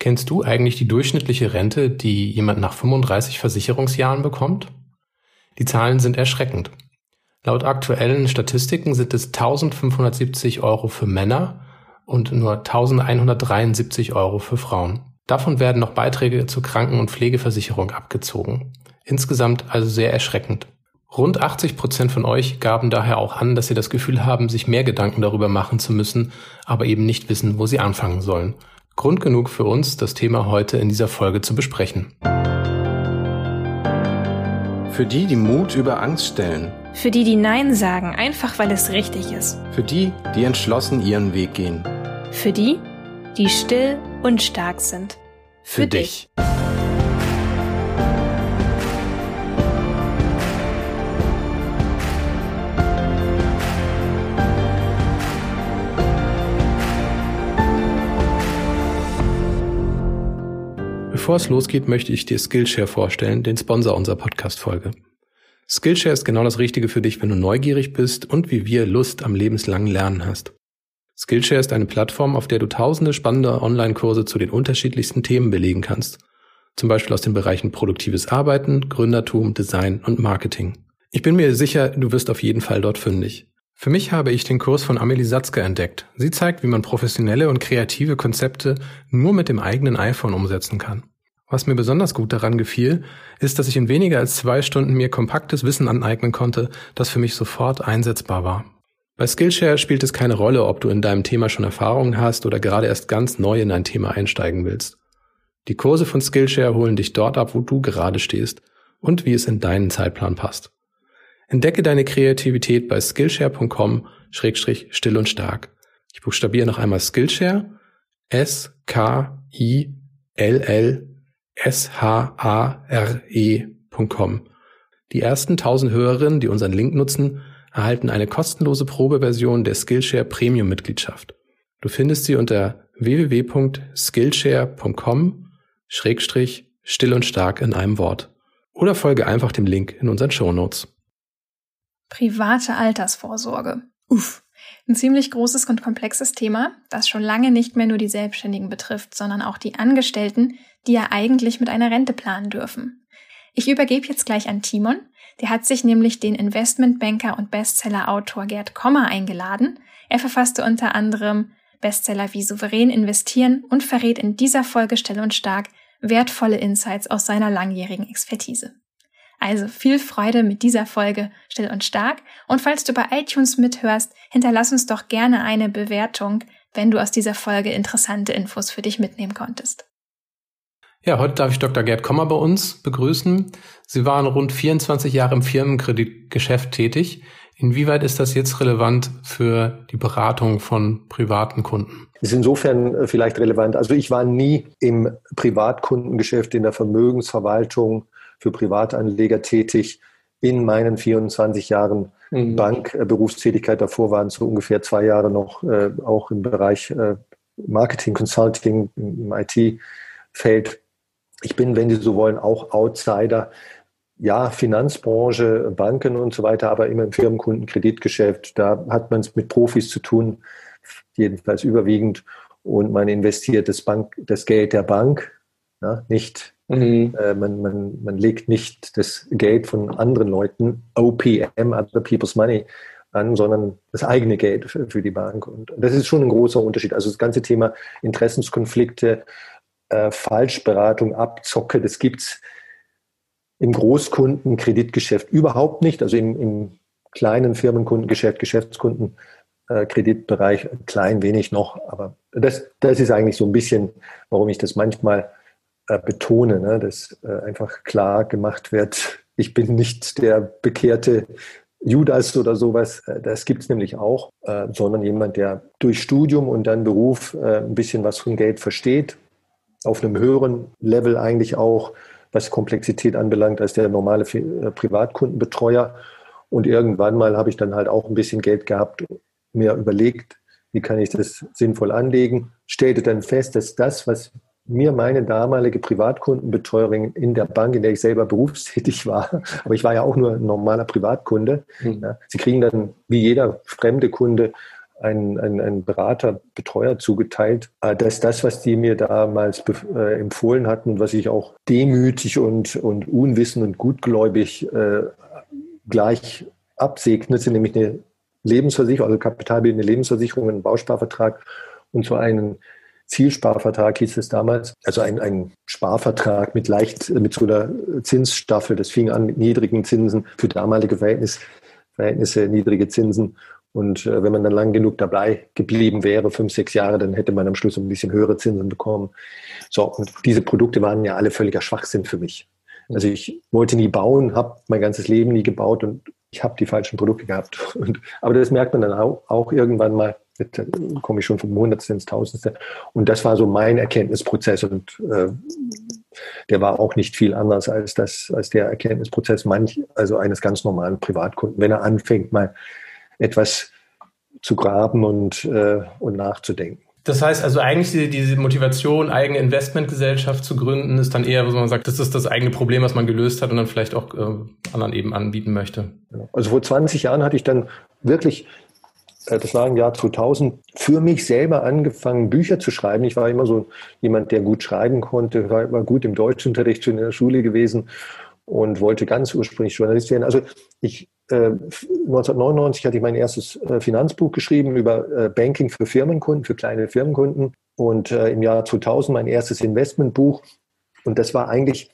Kennst du eigentlich die durchschnittliche Rente, die jemand nach 35 Versicherungsjahren bekommt? Die Zahlen sind erschreckend. Laut aktuellen Statistiken sind es 1570 Euro für Männer und nur 1173 Euro für Frauen. Davon werden noch Beiträge zur Kranken- und Pflegeversicherung abgezogen. Insgesamt also sehr erschreckend. Rund 80 Prozent von euch gaben daher auch an, dass sie das Gefühl haben, sich mehr Gedanken darüber machen zu müssen, aber eben nicht wissen, wo sie anfangen sollen. Grund genug für uns, das Thema heute in dieser Folge zu besprechen. Für die, die Mut über Angst stellen. Für die, die Nein sagen, einfach weil es richtig ist. Für die, die entschlossen ihren Weg gehen. Für die, die still und stark sind. Für, Für dich. dich. Bevor es losgeht, möchte ich dir Skillshare vorstellen, den Sponsor unserer Podcast-Folge. Skillshare ist genau das Richtige für dich, wenn du neugierig bist und wie wir Lust am lebenslangen Lernen hast. Skillshare ist eine Plattform, auf der du tausende spannende Online-Kurse zu den unterschiedlichsten Themen belegen kannst. Zum Beispiel aus den Bereichen produktives Arbeiten, Gründertum, Design und Marketing. Ich bin mir sicher, du wirst auf jeden Fall dort fündig. Für mich habe ich den Kurs von Amelie Satzke entdeckt. Sie zeigt, wie man professionelle und kreative Konzepte nur mit dem eigenen iPhone umsetzen kann. Was mir besonders gut daran gefiel, ist, dass ich in weniger als zwei Stunden mir kompaktes Wissen aneignen konnte, das für mich sofort einsetzbar war. Bei Skillshare spielt es keine Rolle, ob du in deinem Thema schon Erfahrungen hast oder gerade erst ganz neu in ein Thema einsteigen willst. Die Kurse von Skillshare holen dich dort ab, wo du gerade stehst und wie es in deinen Zeitplan passt. Entdecke deine Kreativität bei skillshare.com-still und stark. Ich buchstabiere noch einmal Skillshare. S-K-I-L-L share.com. Die ersten 1000 Hörerinnen, die unseren Link nutzen, erhalten eine kostenlose Probeversion der Skillshare Premium Mitgliedschaft. Du findest sie unter www.skillshare.com schrägstrich still und stark in einem Wort. Oder folge einfach dem Link in unseren Shownotes. Private Altersvorsorge. Uff. Ein ziemlich großes und komplexes Thema, das schon lange nicht mehr nur die Selbstständigen betrifft, sondern auch die Angestellten, die ja eigentlich mit einer Rente planen dürfen. Ich übergebe jetzt gleich an Timon. Der hat sich nämlich den Investmentbanker und Bestsellerautor Gerd Kommer eingeladen. Er verfasste unter anderem Bestseller wie Souverän investieren und verrät in dieser Folge Stelle und Stark wertvolle Insights aus seiner langjährigen Expertise. Also viel Freude mit dieser Folge Still und Stark. Und falls du bei iTunes mithörst, hinterlass uns doch gerne eine Bewertung, wenn du aus dieser Folge interessante Infos für dich mitnehmen konntest. Ja, heute darf ich Dr. Gerd Kommer bei uns begrüßen. Sie waren rund 24 Jahre im Firmenkreditgeschäft tätig. Inwieweit ist das jetzt relevant für die Beratung von privaten Kunden? Ist insofern äh, vielleicht relevant. Also ich war nie im Privatkundengeschäft in der Vermögensverwaltung für Privatanleger tätig in meinen 24 Jahren mhm. Bankberufstätigkeit. Davor waren es so ungefähr zwei Jahre noch äh, auch im Bereich äh, Marketing, Consulting, im IT-Feld. Ich bin, wenn Sie so wollen, auch Outsider. Ja, Finanzbranche, Banken und so weiter, aber immer im Firmenkunden, Kreditgeschäft. Da hat man es mit Profis zu tun, jedenfalls überwiegend. Und man investiert das, Bank, das Geld der Bank, ja, nicht Mhm. Äh, man, man, man legt nicht das Geld von anderen Leuten, OPM, Other People's Money, an, sondern das eigene Geld für, für die Bank. Und das ist schon ein großer Unterschied. Also das ganze Thema Interessenskonflikte, äh, Falschberatung, Abzocke, das gibt es im Großkunden-Kreditgeschäft überhaupt nicht. Also im, im kleinen Firmenkundengeschäft, Geschäftskunden, äh, Kreditbereich klein wenig noch, aber das, das ist eigentlich so ein bisschen, warum ich das manchmal äh, betone, ne, dass äh, einfach klar gemacht wird, ich bin nicht der bekehrte Judas oder sowas, äh, das gibt es nämlich auch, äh, sondern jemand, der durch Studium und dann Beruf äh, ein bisschen was von Geld versteht, auf einem höheren Level eigentlich auch, was Komplexität anbelangt, als der normale äh, Privatkundenbetreuer. Und irgendwann mal habe ich dann halt auch ein bisschen Geld gehabt, mir überlegt, wie kann ich das sinnvoll anlegen, stellte dann fest, dass das, was mir meine damalige Privatkundenbetreuerin in der Bank, in der ich selber berufstätig war, aber ich war ja auch nur ein normaler Privatkunde. Mhm. Ja, sie kriegen dann wie jeder fremde Kunde einen, einen, einen Berater, Betreuer zugeteilt, äh, dass das, was die mir damals äh, empfohlen hatten und was ich auch demütig und, und unwissend und gutgläubig äh, gleich absegnete, nämlich eine Lebensversicherung, also kapitalbildende Lebensversicherung, einen Bausparvertrag und so einen Zielsparvertrag hieß es damals, also ein, ein Sparvertrag mit leicht, mit so einer Zinsstaffel. Das fing an mit niedrigen Zinsen für damalige Verhältnis, Verhältnisse, niedrige Zinsen. Und äh, wenn man dann lang genug dabei geblieben wäre, fünf, sechs Jahre, dann hätte man am Schluss ein bisschen höhere Zinsen bekommen. So, und diese Produkte waren ja alle völliger Schwachsinn für mich. Also ich wollte nie bauen, habe mein ganzes Leben nie gebaut und ich habe die falschen Produkte gehabt. Und, aber das merkt man dann auch, auch irgendwann mal. Da komme ich schon vom Hundertste ins Tausendste. Und das war so mein Erkenntnisprozess. Und äh, der war auch nicht viel anders als, das, als der Erkenntnisprozess manch, also eines ganz normalen Privatkunden, wenn er anfängt, mal etwas zu graben und, äh, und nachzudenken. Das heißt also eigentlich diese, diese Motivation, eigene Investmentgesellschaft zu gründen, ist dann eher, wo man sagt, das ist das eigene Problem, was man gelöst hat und dann vielleicht auch äh, anderen eben anbieten möchte. Also vor 20 Jahren hatte ich dann wirklich, äh, das war im Jahr 2000, für mich selber angefangen, Bücher zu schreiben. Ich war immer so jemand, der gut schreiben konnte, war immer gut im Deutschunterricht schon in der Schule gewesen und wollte ganz ursprünglich Journalist werden. Also ich 1999 äh, hatte ich mein erstes äh, Finanzbuch geschrieben über äh, Banking für Firmenkunden, für kleine Firmenkunden und im Jahr 2000 mein erstes Investmentbuch. Und das war eigentlich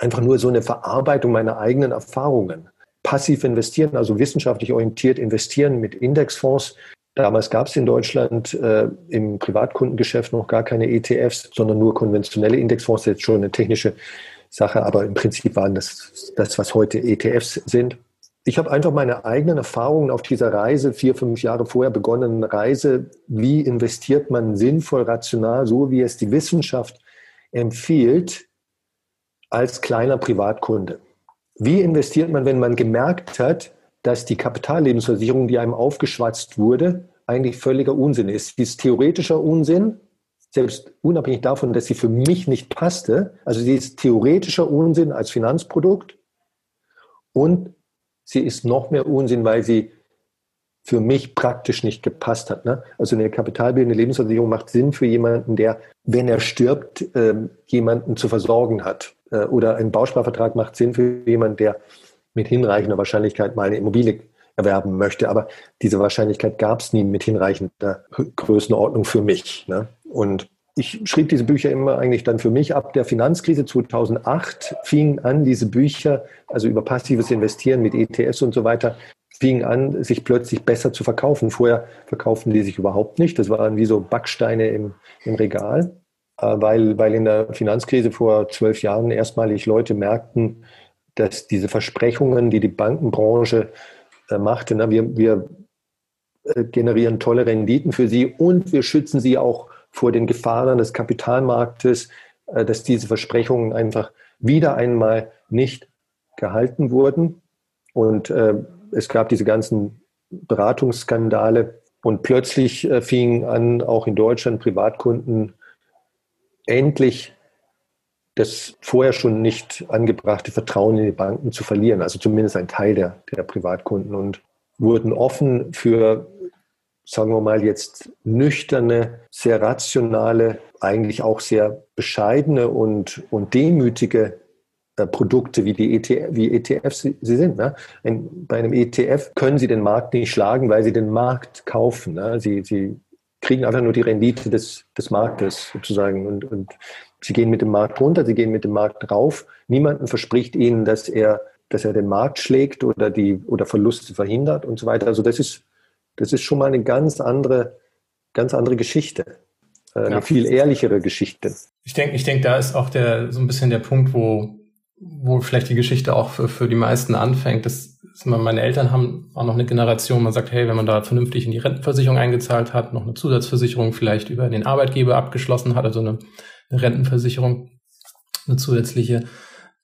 einfach nur so eine Verarbeitung meiner eigenen Erfahrungen. Passiv investieren, also wissenschaftlich orientiert investieren mit Indexfonds. Damals gab es in Deutschland äh, im Privatkundengeschäft noch gar keine ETFs, sondern nur konventionelle Indexfonds. Das ist jetzt schon eine technische Sache, aber im Prinzip waren das das, was heute ETFs sind ich habe einfach meine eigenen Erfahrungen auf dieser Reise, vier, fünf Jahre vorher begonnenen Reise, wie investiert man sinnvoll, rational, so wie es die Wissenschaft empfiehlt, als kleiner Privatkunde. Wie investiert man, wenn man gemerkt hat, dass die Kapitallebensversicherung, die einem aufgeschwatzt wurde, eigentlich völliger Unsinn ist. Sie ist theoretischer Unsinn, selbst unabhängig davon, dass sie für mich nicht passte. Also sie ist theoretischer Unsinn als Finanzprodukt und sie ist noch mehr Unsinn, weil sie für mich praktisch nicht gepasst hat. Ne? Also eine kapitalbildende Lebensversicherung macht Sinn für jemanden, der, wenn er stirbt, ähm, jemanden zu versorgen hat. Äh, oder ein Bausparvertrag macht Sinn für jemanden, der mit hinreichender Wahrscheinlichkeit mal eine Immobilie erwerben möchte. Aber diese Wahrscheinlichkeit gab es nie mit hinreichender Größenordnung für mich. Ne? Und ich schrieb diese Bücher immer eigentlich dann für mich. Ab der Finanzkrise 2008 fingen an, diese Bücher, also über passives Investieren mit ETS und so weiter, fingen an, sich plötzlich besser zu verkaufen. Vorher verkauften die sich überhaupt nicht. Das waren wie so Backsteine im, im Regal, äh, weil, weil in der Finanzkrise vor zwölf Jahren erstmalig Leute merkten, dass diese Versprechungen, die die Bankenbranche äh, machte, na, wir, wir äh, generieren tolle Renditen für sie und wir schützen sie auch vor den Gefahren des Kapitalmarktes, äh, dass diese Versprechungen einfach wieder einmal nicht gehalten wurden. Und äh, es gab diese ganzen Beratungsskandale und plötzlich äh, fingen an, auch in Deutschland Privatkunden endlich das vorher schon nicht angebrachte Vertrauen in die Banken zu verlieren, also zumindest ein Teil der, der Privatkunden und wurden offen für sagen wir mal jetzt nüchterne, sehr rationale, eigentlich auch sehr bescheidene und, und demütige äh, Produkte wie die ETF, wie ETFs sie, sind. Ne? Ein, bei einem ETF können sie den Markt nicht schlagen, weil sie den Markt kaufen. Ne? Sie, sie kriegen einfach nur die Rendite des, des Marktes sozusagen und, und sie gehen mit dem Markt runter, sie gehen mit dem Markt rauf. Niemanden verspricht ihnen, dass er dass er den Markt schlägt oder die oder Verluste verhindert und so weiter. Also das ist das ist schon mal eine ganz andere, ganz andere Geschichte. Äh, eine ja. viel ehrlichere Geschichte. Ich denke, ich denke, da ist auch der, so ein bisschen der Punkt, wo, wo vielleicht die Geschichte auch für, für die meisten anfängt. Das, das meine Eltern haben auch noch eine Generation, man sagt, hey, wenn man da vernünftig in die Rentenversicherung eingezahlt hat, noch eine Zusatzversicherung vielleicht über den Arbeitgeber abgeschlossen hat, also eine, eine Rentenversicherung, eine zusätzliche,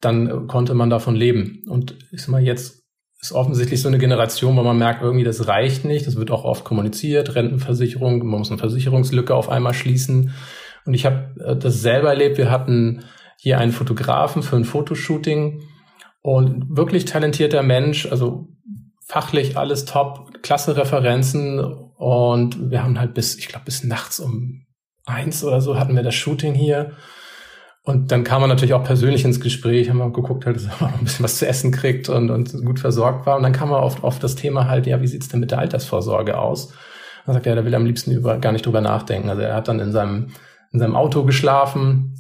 dann konnte man davon leben. Und ich sag mal, jetzt ist offensichtlich so eine Generation, wo man merkt, irgendwie das reicht nicht. Das wird auch oft kommuniziert, Rentenversicherung, man muss eine Versicherungslücke auf einmal schließen. Und ich habe äh, das selber erlebt. Wir hatten hier einen Fotografen für ein Fotoshooting und wirklich talentierter Mensch, also fachlich alles top, klasse Referenzen Und wir haben halt bis, ich glaube, bis nachts um eins oder so hatten wir das Shooting hier. Und dann kam man natürlich auch persönlich ins Gespräch, haben wir geguckt, halt, dass man ein bisschen was zu essen kriegt und, und gut versorgt war. Und dann kam man oft auf das Thema halt, ja, wie sieht's denn mit der Altersvorsorge aus? Und sagt er, ja, der will am liebsten über, gar nicht drüber nachdenken. Also er hat dann in seinem, in seinem Auto geschlafen,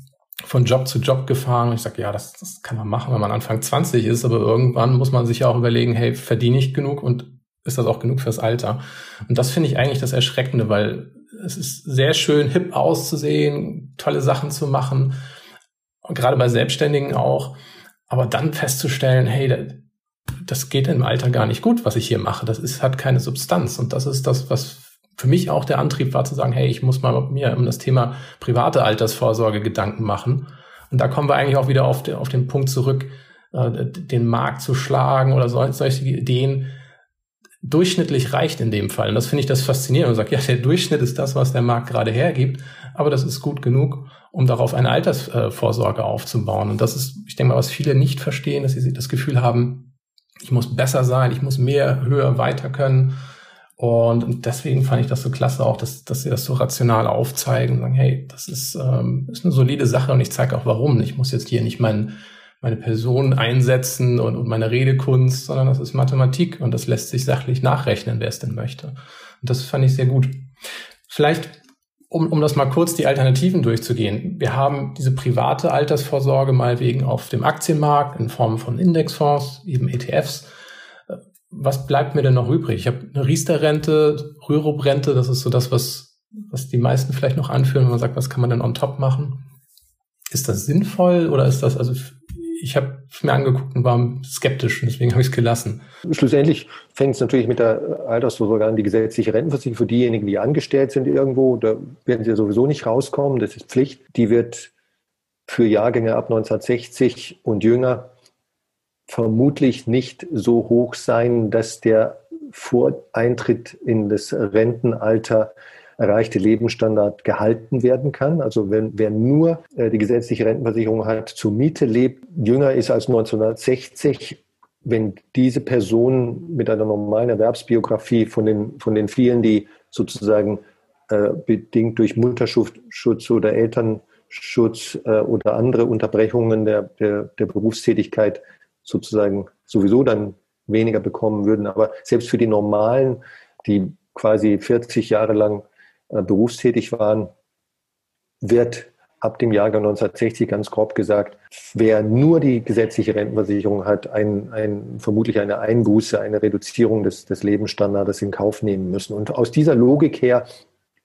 von Job zu Job gefahren. Und ich sage, ja, das, das kann man machen, wenn man Anfang 20 ist, aber irgendwann muss man sich ja auch überlegen, hey, verdiene ich genug und ist das auch genug fürs Alter? Und das finde ich eigentlich das Erschreckende, weil es ist sehr schön, hip auszusehen, tolle Sachen zu machen gerade bei Selbstständigen auch, aber dann festzustellen, hey, das geht im Alter gar nicht gut, was ich hier mache. Das ist, hat keine Substanz. Und das ist das, was für mich auch der Antrieb war, zu sagen, hey, ich muss mal mir um das Thema private Altersvorsorge Gedanken machen. Und da kommen wir eigentlich auch wieder auf, den, auf den Punkt zurück, äh, den Markt zu schlagen oder solche Ideen. Durchschnittlich reicht in dem Fall. Und das finde ich das faszinierend. Und sagt, ja, der Durchschnitt ist das, was der Markt gerade hergibt, aber das ist gut genug um darauf eine Altersvorsorge aufzubauen. Und das ist, ich denke mal, was viele nicht verstehen, dass sie das Gefühl haben, ich muss besser sein, ich muss mehr, höher, weiter können. Und deswegen fand ich das so klasse auch, dass, dass sie das so rational aufzeigen und sagen, hey, das ist, ähm, ist eine solide Sache und ich zeige auch warum. Ich muss jetzt hier nicht mein, meine Person einsetzen und, und meine Redekunst, sondern das ist Mathematik und das lässt sich sachlich nachrechnen, wer es denn möchte. Und das fand ich sehr gut. Vielleicht um, um das mal kurz die Alternativen durchzugehen. Wir haben diese private Altersvorsorge mal wegen auf dem Aktienmarkt in Form von Indexfonds, eben ETFs. Was bleibt mir denn noch übrig? Ich habe eine Riester-Rente, Rürup-Rente, das ist so das, was, was die meisten vielleicht noch anführen, wenn man sagt, was kann man denn on top machen? Ist das sinnvoll oder ist das, also ich habe es mir angeguckt und war skeptisch und deswegen habe ich es gelassen. Schlussendlich fängt es natürlich mit der Altersvorsorge an, die gesetzliche Rentenversicherung für diejenigen, die angestellt sind irgendwo, da werden sie ja sowieso nicht rauskommen, das ist Pflicht. Die wird für Jahrgänge ab 1960 und jünger vermutlich nicht so hoch sein, dass der Voreintritt in das Rentenalter erreichte Lebensstandard gehalten werden kann. Also wenn wer nur äh, die gesetzliche Rentenversicherung hat, zur Miete lebt, jünger ist als 1960, wenn diese Person mit einer normalen Erwerbsbiografie von den, von den vielen, die sozusagen äh, bedingt durch Mutterschutz oder Elternschutz äh, oder andere Unterbrechungen der, der, der Berufstätigkeit sozusagen sowieso dann weniger bekommen würden. Aber selbst für die normalen, die quasi 40 Jahre lang berufstätig waren, wird ab dem Jahrgang 1960 ganz grob gesagt, wer nur die gesetzliche Rentenversicherung hat, ein, ein, vermutlich eine Einbuße, eine Reduzierung des, des Lebensstandards in Kauf nehmen müssen. Und aus dieser Logik her,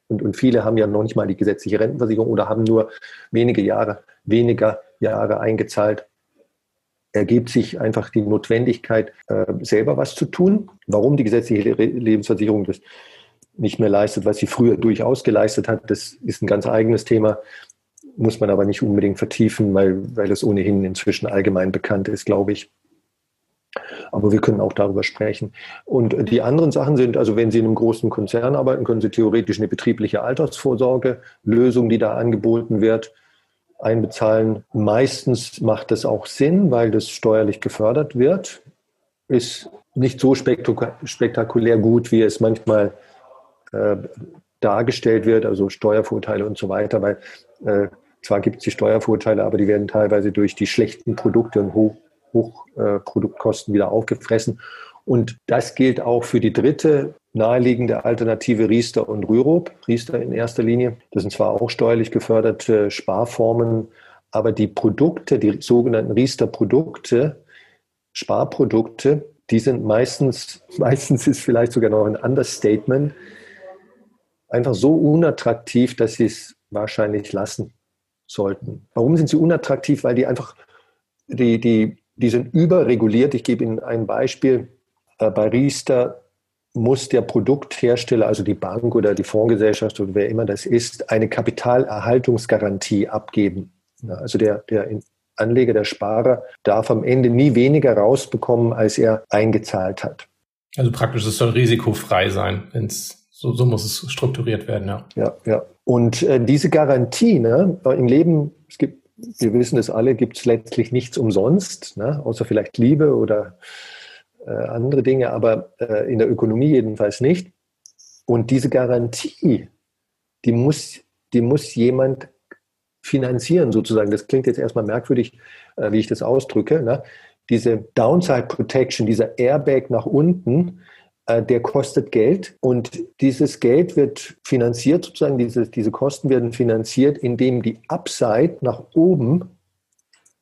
und, und viele haben ja noch nicht mal die gesetzliche Rentenversicherung oder haben nur wenige Jahre, weniger Jahre eingezahlt, ergibt sich einfach die Notwendigkeit, äh, selber was zu tun. Warum die gesetzliche Lebensversicherung das nicht mehr leistet, was sie früher durchaus geleistet hat. Das ist ein ganz eigenes Thema, muss man aber nicht unbedingt vertiefen, weil, weil es ohnehin inzwischen allgemein bekannt ist, glaube ich. Aber wir können auch darüber sprechen. Und die anderen Sachen sind, also wenn Sie in einem großen Konzern arbeiten, können Sie theoretisch eine betriebliche Altersvorsorge, Lösung, die da angeboten wird, einbezahlen. Meistens macht das auch Sinn, weil das steuerlich gefördert wird. Ist nicht so spektakulär gut, wie es manchmal äh, dargestellt wird, also Steuervorteile und so weiter, weil äh, zwar gibt es die Steuervorteile, aber die werden teilweise durch die schlechten Produkte und Hoch, Hochproduktkosten äh, wieder aufgefressen. Und das gilt auch für die dritte naheliegende Alternative Riester und Rürup. Riester in erster Linie. Das sind zwar auch steuerlich geförderte Sparformen, aber die Produkte, die sogenannten Riester-Produkte, Sparprodukte, die sind meistens, meistens ist vielleicht sogar noch ein Understatement, einfach so unattraktiv, dass sie es wahrscheinlich lassen sollten. Warum sind sie unattraktiv? Weil die einfach, die, die, die sind überreguliert. Ich gebe Ihnen ein Beispiel. Bei Riester muss der Produkthersteller, also die Bank oder die Fondsgesellschaft oder wer immer das ist, eine Kapitalerhaltungsgarantie abgeben. Also der, der Anleger, der Sparer darf am Ende nie weniger rausbekommen, als er eingezahlt hat. Also praktisch, es soll risikofrei sein, wenn es so, so muss es strukturiert werden, ja. Ja, ja. Und äh, diese Garantie ne, im Leben, es gibt, wir wissen es alle, gibt es letztlich nichts umsonst, ne, außer vielleicht Liebe oder äh, andere Dinge, aber äh, in der Ökonomie jedenfalls nicht. Und diese Garantie, die muss, die muss jemand finanzieren sozusagen. Das klingt jetzt erstmal merkwürdig, äh, wie ich das ausdrücke. Ne? Diese Downside Protection, dieser Airbag nach unten, äh, der kostet Geld und dieses Geld wird finanziert, sozusagen diese, diese Kosten werden finanziert, indem die Upside nach oben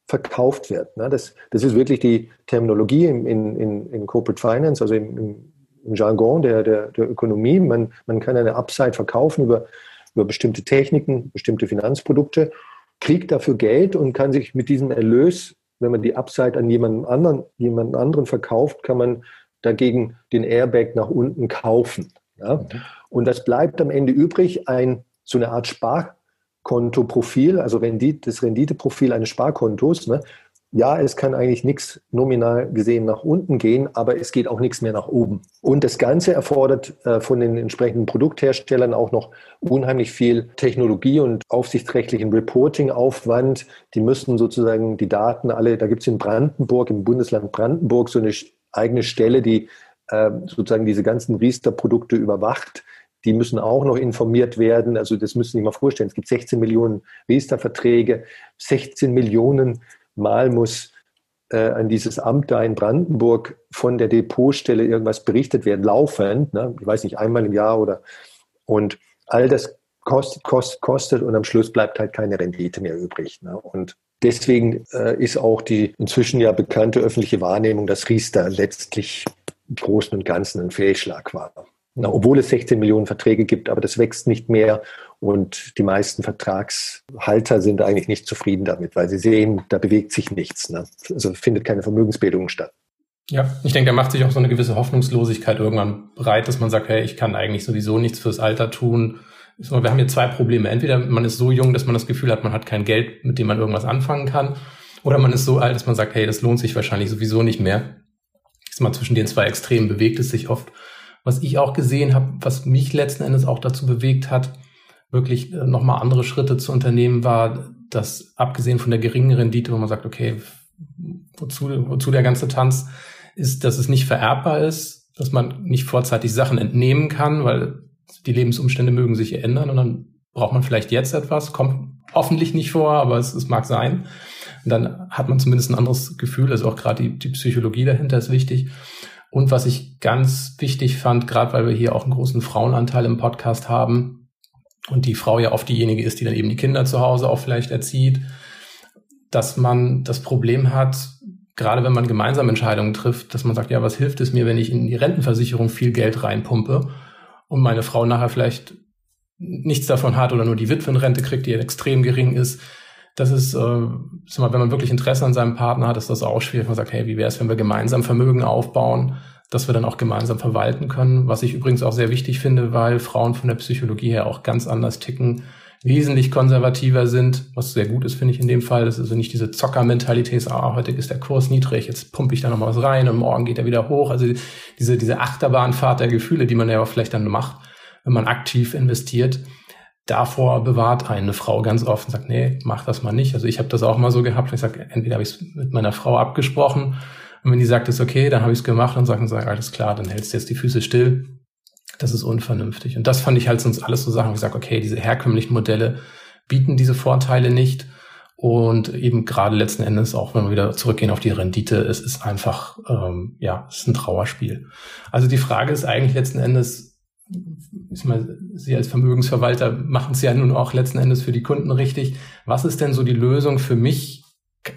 verkauft wird. Ne? Das, das ist wirklich die Terminologie in, in, in Corporate Finance, also im, im Jargon der, der, der Ökonomie. Man, man kann eine Upside verkaufen über über bestimmte Techniken, bestimmte Finanzprodukte, kriegt dafür Geld und kann sich mit diesem Erlös, wenn man die Upside an jemanden anderen, jemanden anderen verkauft, kann man dagegen den Airbag nach unten kaufen. Ja? Mhm. Und das bleibt am Ende übrig, ein, so eine Art Sparkontoprofil, also Rendite, das Renditeprofil eines Sparkontos. Ne? ja, es kann eigentlich nichts nominal gesehen nach unten gehen, aber es geht auch nichts mehr nach oben. Und das Ganze erfordert äh, von den entsprechenden Produktherstellern auch noch unheimlich viel Technologie und aufsichtsrechtlichen Reporting-Aufwand. Die müssen sozusagen die Daten alle, da gibt es in Brandenburg, im Bundesland Brandenburg, so eine eigene Stelle, die äh, sozusagen diese ganzen Riester-Produkte überwacht. Die müssen auch noch informiert werden. Also das müssen Sie sich mal vorstellen. Es gibt 16 Millionen Riester-Verträge, 16 Millionen Mal muss äh, an dieses Amt da in Brandenburg von der Depotstelle irgendwas berichtet werden, laufend, ne? ich weiß nicht, einmal im Jahr oder und all das kostet, kostet, kostet und am Schluss bleibt halt keine Rendite mehr übrig. Ne? Und deswegen äh, ist auch die inzwischen ja bekannte öffentliche Wahrnehmung, dass Riester letztlich im Großen und Ganzen ein Fehlschlag war. Na, obwohl es 16 Millionen Verträge gibt, aber das wächst nicht mehr und die meisten Vertragshalter sind eigentlich nicht zufrieden damit, weil sie sehen, da bewegt sich nichts. Ne? Also findet keine Vermögensbildung statt. Ja, ich denke, da macht sich auch so eine gewisse Hoffnungslosigkeit irgendwann breit, dass man sagt, hey, ich kann eigentlich sowieso nichts fürs Alter tun. Wir haben hier zwei Probleme. Entweder man ist so jung, dass man das Gefühl hat, man hat kein Geld, mit dem man irgendwas anfangen kann. Oder man ist so alt, dass man sagt, hey, das lohnt sich wahrscheinlich sowieso nicht mehr. Ist mal zwischen den zwei Extremen bewegt es sich oft. Was ich auch gesehen habe, was mich letzten Endes auch dazu bewegt hat, wirklich äh, nochmal andere Schritte zu unternehmen, war, dass abgesehen von der geringen Rendite, wo man sagt, okay, wozu, wozu der ganze Tanz, ist, dass es nicht vererbbar ist, dass man nicht vorzeitig Sachen entnehmen kann, weil die Lebensumstände mögen sich ändern und dann braucht man vielleicht jetzt etwas, kommt hoffentlich nicht vor, aber es, es mag sein. Und dann hat man zumindest ein anderes Gefühl, also auch gerade die, die Psychologie dahinter ist wichtig. Und was ich ganz wichtig fand, gerade weil wir hier auch einen großen Frauenanteil im Podcast haben und die Frau ja oft diejenige ist, die dann eben die Kinder zu Hause auch vielleicht erzieht, dass man das Problem hat, gerade wenn man gemeinsam Entscheidungen trifft, dass man sagt, ja, was hilft es mir, wenn ich in die Rentenversicherung viel Geld reinpumpe und meine Frau nachher vielleicht nichts davon hat oder nur die Witwenrente kriegt, die extrem gering ist, das ist, äh, mal, wenn man wirklich Interesse an seinem Partner hat, ist das auch schwierig. Man sagt, hey, wie wäre es, wenn wir gemeinsam Vermögen aufbauen, dass wir dann auch gemeinsam verwalten können. Was ich übrigens auch sehr wichtig finde, weil Frauen von der Psychologie her auch ganz anders ticken, wesentlich konservativer sind, was sehr gut ist, finde ich in dem Fall. Das ist also nicht diese Zockermentalität, ah, heute ist der Kurs niedrig, jetzt pumpe ich da noch mal was rein und morgen geht er wieder hoch. Also diese, diese Achterbahnfahrt der Gefühle, die man ja auch vielleicht dann macht, wenn man aktiv investiert davor bewahrt eine Frau ganz oft und sagt, nee, mach das mal nicht. Also ich habe das auch mal so gehabt. Ich sage, entweder habe ich es mit meiner Frau abgesprochen und wenn die sagt, ist okay, dann habe ich es gemacht und sagen, sag, alles klar, dann hältst du jetzt die Füße still. Das ist unvernünftig. Und das fand ich halt sonst alles so Sachen, wo ich okay, diese herkömmlichen Modelle bieten diese Vorteile nicht. Und eben gerade letzten Endes, auch wenn wir wieder zurückgehen auf die Rendite, es ist einfach, ähm, ja, es ist ein Trauerspiel. Also die Frage ist eigentlich letzten Endes, ich meine, Sie als Vermögensverwalter machen es ja nun auch letzten Endes für die Kunden richtig. Was ist denn so die Lösung für mich?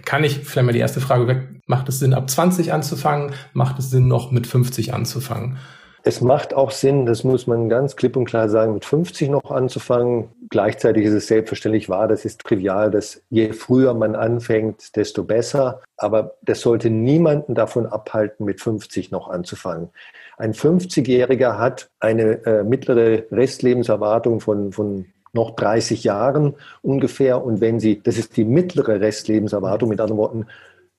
Kann ich, vielleicht mal die erste Frage weg, macht es Sinn, ab 20 anzufangen? Macht es Sinn, noch mit 50 anzufangen? Es macht auch Sinn, das muss man ganz klipp und klar sagen, mit 50 noch anzufangen. Gleichzeitig ist es selbstverständlich wahr, das ist trivial, dass je früher man anfängt, desto besser. Aber das sollte niemanden davon abhalten, mit 50 noch anzufangen. Ein 50-Jähriger hat eine äh, mittlere Restlebenserwartung von, von noch 30 Jahren ungefähr. Und wenn Sie, das ist die mittlere Restlebenserwartung, mit anderen Worten,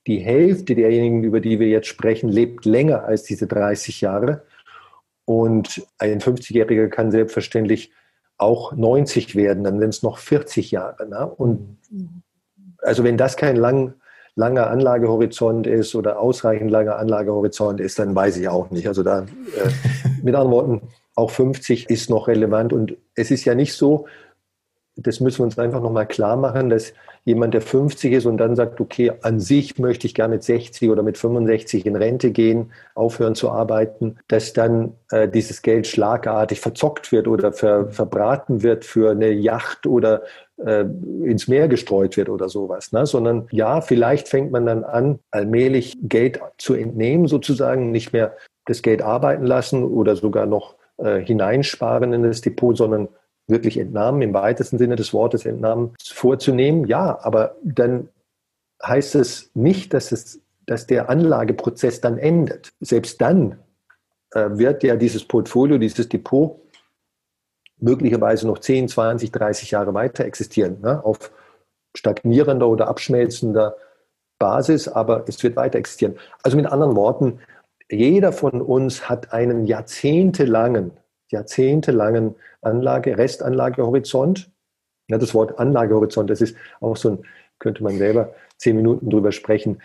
die Hälfte derjenigen, über die wir jetzt sprechen, lebt länger als diese 30 Jahre. Und ein 50-Jähriger kann selbstverständlich auch 90 werden, dann sind es noch 40 Jahre. Ne? Und also wenn das kein lang, langer Anlagehorizont ist oder ausreichend langer Anlagehorizont ist, dann weiß ich auch nicht. Also da, äh, mit anderen Worten, auch 50 ist noch relevant. Und es ist ja nicht so, das müssen wir uns einfach nochmal klar machen, dass jemand, der 50 ist und dann sagt, okay, an sich möchte ich gerne mit 60 oder mit 65 in Rente gehen, aufhören zu arbeiten, dass dann äh, dieses Geld schlagartig verzockt wird oder ver, verbraten wird für eine Yacht oder äh, ins Meer gestreut wird oder sowas, ne? sondern ja, vielleicht fängt man dann an, allmählich Geld zu entnehmen, sozusagen, nicht mehr das Geld arbeiten lassen oder sogar noch äh, hineinsparen in das Depot, sondern wirklich Entnahmen im weitesten Sinne des Wortes Entnahmen vorzunehmen. Ja, aber dann heißt es nicht, dass, es, dass der Anlageprozess dann endet. Selbst dann äh, wird ja dieses Portfolio, dieses Depot möglicherweise noch 10, 20, 30 Jahre weiter existieren, ne? auf stagnierender oder abschmelzender Basis, aber es wird weiter existieren. Also mit anderen Worten, jeder von uns hat einen jahrzehntelangen jahrzehntelangen Anlage, Restanlagehorizont. Ja, das Wort Anlagehorizont, das ist auch so ein, könnte man selber zehn Minuten drüber sprechen.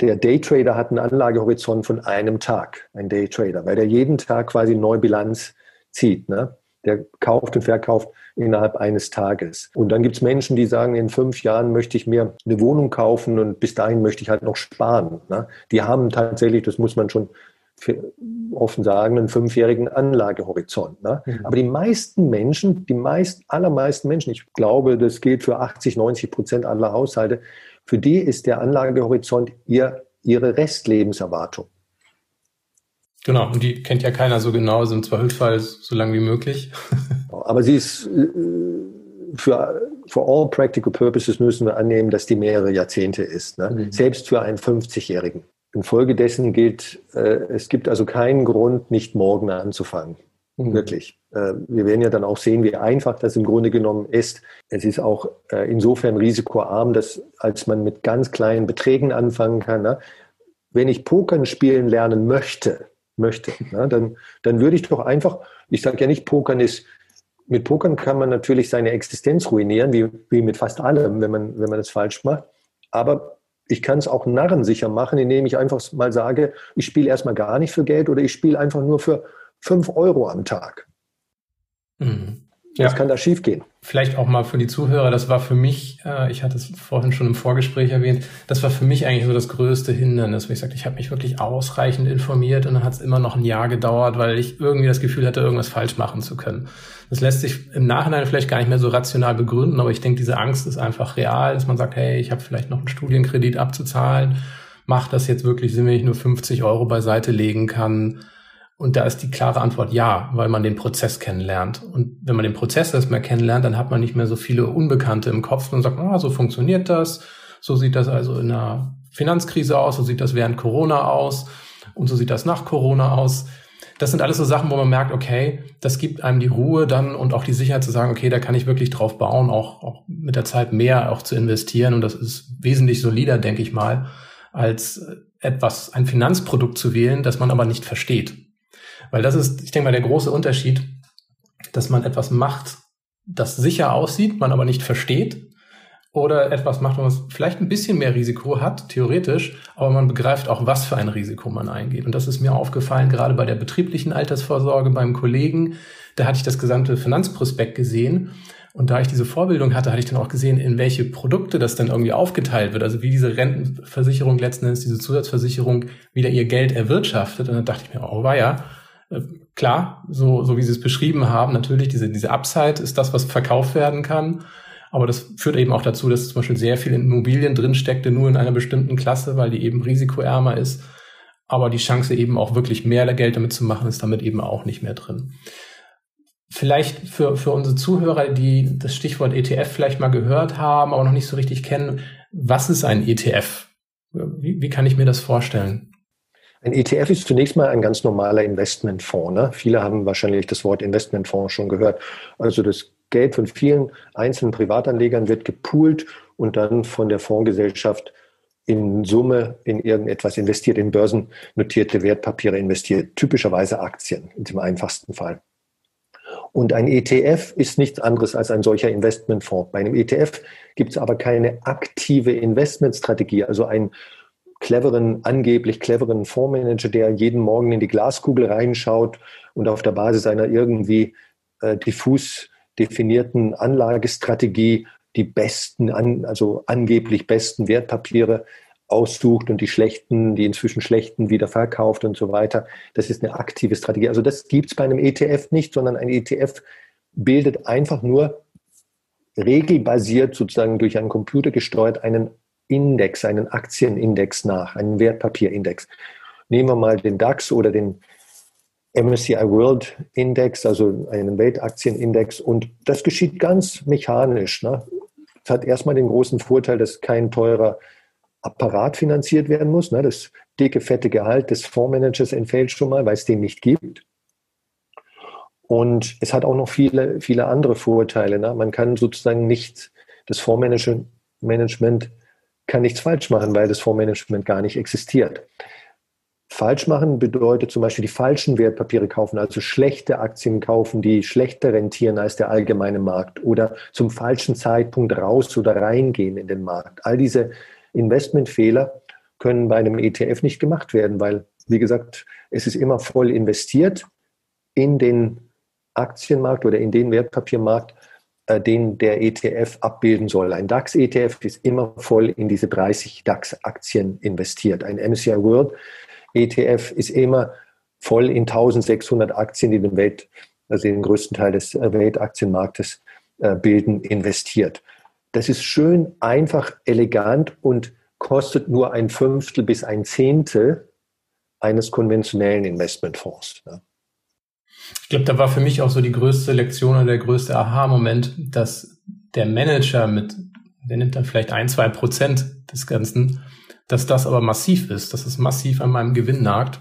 Der Daytrader hat einen Anlagehorizont von einem Tag, ein Daytrader, weil der jeden Tag quasi neue Bilanz zieht. Ne? Der kauft und verkauft innerhalb eines Tages. Und dann gibt es Menschen, die sagen, in fünf Jahren möchte ich mir eine Wohnung kaufen und bis dahin möchte ich halt noch sparen. Ne? Die haben tatsächlich, das muss man schon offen sagen, einen fünfjährigen Anlagehorizont. Ne? Mhm. Aber die meisten Menschen, die meist, allermeisten Menschen, ich glaube, das gilt für 80, 90 Prozent aller Haushalte, für die ist der Anlagehorizont ihr, ihre Restlebenserwartung. Genau, und die kennt ja keiner so genau, sind zwar Zweifelsfall so lange wie möglich. Aber sie ist äh, für, for all practical purposes müssen wir annehmen, dass die mehrere Jahrzehnte ist. Ne? Mhm. Selbst für einen 50-Jährigen. Infolgedessen gilt, äh, es gibt also keinen Grund, nicht morgen anzufangen. Mhm. Wirklich. Äh, wir werden ja dann auch sehen, wie einfach das im Grunde genommen ist. Es ist auch äh, insofern risikoarm, dass als man mit ganz kleinen Beträgen anfangen kann. Ne? Wenn ich Pokern spielen lernen möchte, möchte, ne, dann, dann würde ich doch einfach, ich sage ja nicht, Pokern ist mit Pokern kann man natürlich seine Existenz ruinieren, wie, wie mit fast allem, wenn man, wenn man es falsch macht. Aber ich kann es auch narrensicher machen, indem ich einfach mal sage, ich spiele erstmal gar nicht für Geld oder ich spiele einfach nur für 5 Euro am Tag. Mhm. Ja. Was kann da schiefgehen? Vielleicht auch mal für die Zuhörer, das war für mich, äh, ich hatte es vorhin schon im Vorgespräch erwähnt, das war für mich eigentlich so das größte Hindernis, wo ich sagte, ich habe mich wirklich ausreichend informiert und dann hat es immer noch ein Jahr gedauert, weil ich irgendwie das Gefühl hatte, irgendwas falsch machen zu können. Das lässt sich im Nachhinein vielleicht gar nicht mehr so rational begründen, aber ich denke, diese Angst ist einfach real, dass man sagt, hey, ich habe vielleicht noch einen Studienkredit abzuzahlen, macht das jetzt wirklich Sinn, wenn ich nur 50 Euro beiseite legen kann? Und da ist die klare Antwort ja, weil man den Prozess kennenlernt. Und wenn man den Prozess erstmal kennenlernt, dann hat man nicht mehr so viele Unbekannte im Kopf und sagt, ah, so funktioniert das, so sieht das also in einer Finanzkrise aus, so sieht das während Corona aus und so sieht das nach Corona aus das sind alles so Sachen, wo man merkt, okay, das gibt einem die Ruhe dann und auch die Sicherheit zu sagen, okay, da kann ich wirklich drauf bauen, auch, auch mit der Zeit mehr auch zu investieren. Und das ist wesentlich solider, denke ich mal, als etwas, ein Finanzprodukt zu wählen, das man aber nicht versteht. Weil das ist, ich denke mal, der große Unterschied, dass man etwas macht, das sicher aussieht, man aber nicht versteht oder etwas macht, wo man vielleicht ein bisschen mehr Risiko hat, theoretisch, aber man begreift auch, was für ein Risiko man eingeht. Und das ist mir aufgefallen, gerade bei der betrieblichen Altersvorsorge beim Kollegen. Da hatte ich das gesamte Finanzprospekt gesehen. Und da ich diese Vorbildung hatte, hatte ich dann auch gesehen, in welche Produkte das dann irgendwie aufgeteilt wird. Also wie diese Rentenversicherung letzten Endes, diese Zusatzversicherung wieder ihr Geld erwirtschaftet. Und dann dachte ich mir, oh weia, klar, so, so wie Sie es beschrieben haben, natürlich diese, diese Upside ist das, was verkauft werden kann. Aber das führt eben auch dazu, dass zum Beispiel sehr viel in Immobilien drinsteckte, nur in einer bestimmten Klasse, weil die eben risikoärmer ist. Aber die Chance eben auch wirklich mehr Geld damit zu machen, ist damit eben auch nicht mehr drin. Vielleicht für, für unsere Zuhörer, die das Stichwort ETF vielleicht mal gehört haben, aber noch nicht so richtig kennen, was ist ein ETF? Wie, wie kann ich mir das vorstellen? Ein ETF ist zunächst mal ein ganz normaler Investmentfonds. Ne? Viele haben wahrscheinlich das Wort Investmentfonds schon gehört. Also das Geld von vielen einzelnen Privatanlegern wird gepoolt und dann von der Fondsgesellschaft in Summe in irgendetwas investiert, in börsennotierte Wertpapiere investiert, typischerweise Aktien in dem einfachsten Fall. Und ein ETF ist nichts anderes als ein solcher Investmentfonds. Bei einem ETF gibt es aber keine aktive Investmentstrategie, also ein cleveren, angeblich cleveren Fondsmanager, der jeden Morgen in die Glaskugel reinschaut und auf der Basis einer irgendwie äh, diffus definierten Anlagestrategie die besten, an, also angeblich besten Wertpapiere aussucht und die schlechten, die inzwischen schlechten wieder verkauft und so weiter. Das ist eine aktive Strategie. Also das gibt es bei einem ETF nicht, sondern ein ETF bildet einfach nur regelbasiert sozusagen durch einen Computer gesteuert einen Index, einen Aktienindex nach, einen Wertpapierindex. Nehmen wir mal den DAX oder den MSCI World Index, also einen Weltaktienindex. Und das geschieht ganz mechanisch. Ne? Es hat erstmal den großen Vorteil, dass kein teurer Apparat finanziert werden muss. Ne? Das dicke, fette Gehalt des Fondsmanagers entfällt schon mal, weil es den nicht gibt. Und es hat auch noch viele, viele andere Vorteile. Ne? Man kann sozusagen nicht, das Fondsmanagement kann nichts falsch machen, weil das Fondsmanagement gar nicht existiert. Falsch machen bedeutet zum Beispiel die falschen Wertpapiere kaufen, also schlechte Aktien kaufen, die schlechter rentieren als der allgemeine Markt oder zum falschen Zeitpunkt raus oder reingehen in den Markt. All diese Investmentfehler können bei einem ETF nicht gemacht werden, weil, wie gesagt, es ist immer voll investiert in den Aktienmarkt oder in den Wertpapiermarkt, den der ETF abbilden soll. Ein DAX-ETF ist immer voll in diese 30 DAX-Aktien investiert. Ein MSCI World ETF ist immer voll in 1600 Aktien, die den Welt, also den größten Teil des äh, Weltaktienmarktes äh, bilden, investiert. Das ist schön, einfach, elegant und kostet nur ein Fünftel bis ein Zehntel eines konventionellen Investmentfonds. Ich glaube, da war für mich auch so die größte Lektion oder der größte Aha-Moment, dass der Manager mit, der nimmt dann vielleicht ein, zwei Prozent des Ganzen, dass das aber massiv ist, dass es massiv an meinem Gewinn nagt.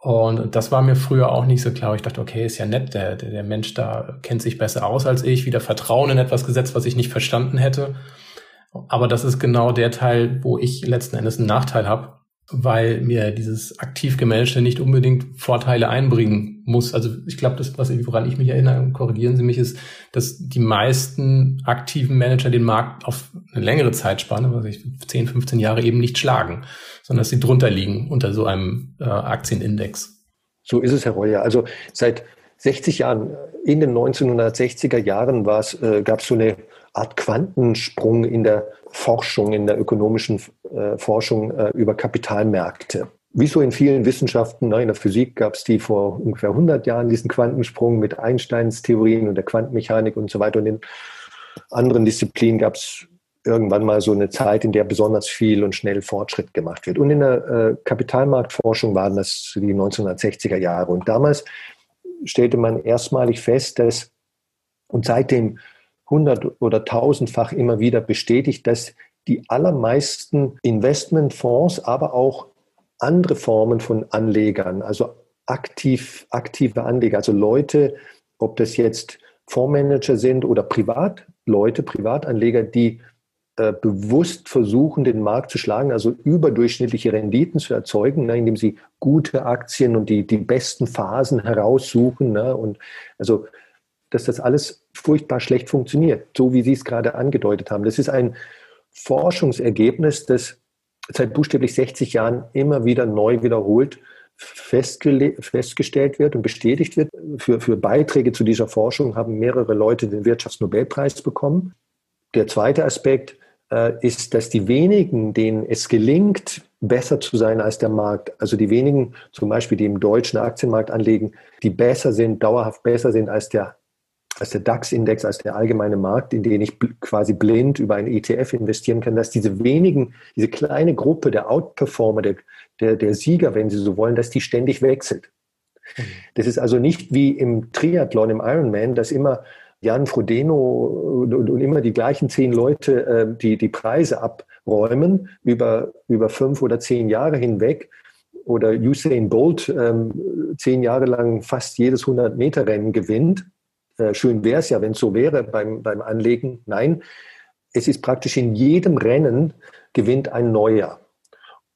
Und das war mir früher auch nicht so klar. Ich dachte, okay, ist ja nett, der, der, Mensch da kennt sich besser aus als ich, wieder Vertrauen in etwas gesetzt, was ich nicht verstanden hätte. Aber das ist genau der Teil, wo ich letzten Endes einen Nachteil habe, weil mir dieses aktiv gemanagte nicht unbedingt Vorteile einbringen muss. Also ich glaube, das, was woran ich mich erinnere, korrigieren Sie mich, ist, dass die meisten aktiven Manager den Markt auf eine längere Zeitspanne, was ich 10, 15 Jahre eben nicht schlagen, sondern dass sie drunter liegen unter so einem äh, Aktienindex. So ist es, Herr Reuer. Also seit 60 Jahren, in den 1960er Jahren äh, gab es so eine Art Quantensprung in der Forschung, in der ökonomischen äh, Forschung äh, über Kapitalmärkte. Wie so in vielen Wissenschaften, ne, in der Physik gab es die vor ungefähr 100 Jahren, diesen Quantensprung mit Einsteins Theorien und der Quantenmechanik und so weiter. Und in anderen Disziplinen gab es irgendwann mal so eine Zeit, in der besonders viel und schnell Fortschritt gemacht wird. Und in der äh, Kapitalmarktforschung waren das die 1960er Jahre. Und damals stellte man erstmalig fest, dass, und seitdem hundert- oder tausendfach immer wieder bestätigt, dass die allermeisten Investmentfonds, aber auch andere Formen von Anlegern, also aktiv, aktive Anleger, also Leute, ob das jetzt Fondsmanager sind oder Privatleute, Privatanleger, die äh, bewusst versuchen, den Markt zu schlagen, also überdurchschnittliche Renditen zu erzeugen, ne, indem sie gute Aktien und die, die besten Phasen heraussuchen. Ne, und also dass das alles furchtbar schlecht funktioniert, so wie Sie es gerade angedeutet haben. Das ist ein Forschungsergebnis, das seit buchstäblich 60 Jahren immer wieder neu wiederholt festgestellt wird und bestätigt wird. Für, für Beiträge zu dieser Forschung haben mehrere Leute den Wirtschaftsnobelpreis bekommen. Der zweite Aspekt äh, ist, dass die wenigen, denen es gelingt, besser zu sein als der Markt, also die wenigen zum Beispiel, die im deutschen Aktienmarkt anlegen, die besser sind, dauerhaft besser sind als der als der DAX-Index, als der allgemeine Markt, in den ich quasi blind über einen ETF investieren kann, dass diese wenigen, diese kleine Gruppe der Outperformer, der, der, der Sieger, wenn Sie so wollen, dass die ständig wechselt. Mhm. Das ist also nicht wie im Triathlon, im Ironman, dass immer Jan Frodeno und, und immer die gleichen zehn Leute äh, die, die Preise abräumen über, über fünf oder zehn Jahre hinweg oder Usain Bolt ähm, zehn Jahre lang fast jedes 100-Meter-Rennen gewinnt äh, schön wäre es ja, wenn es so wäre beim, beim Anlegen. Nein, es ist praktisch in jedem Rennen gewinnt ein neuer.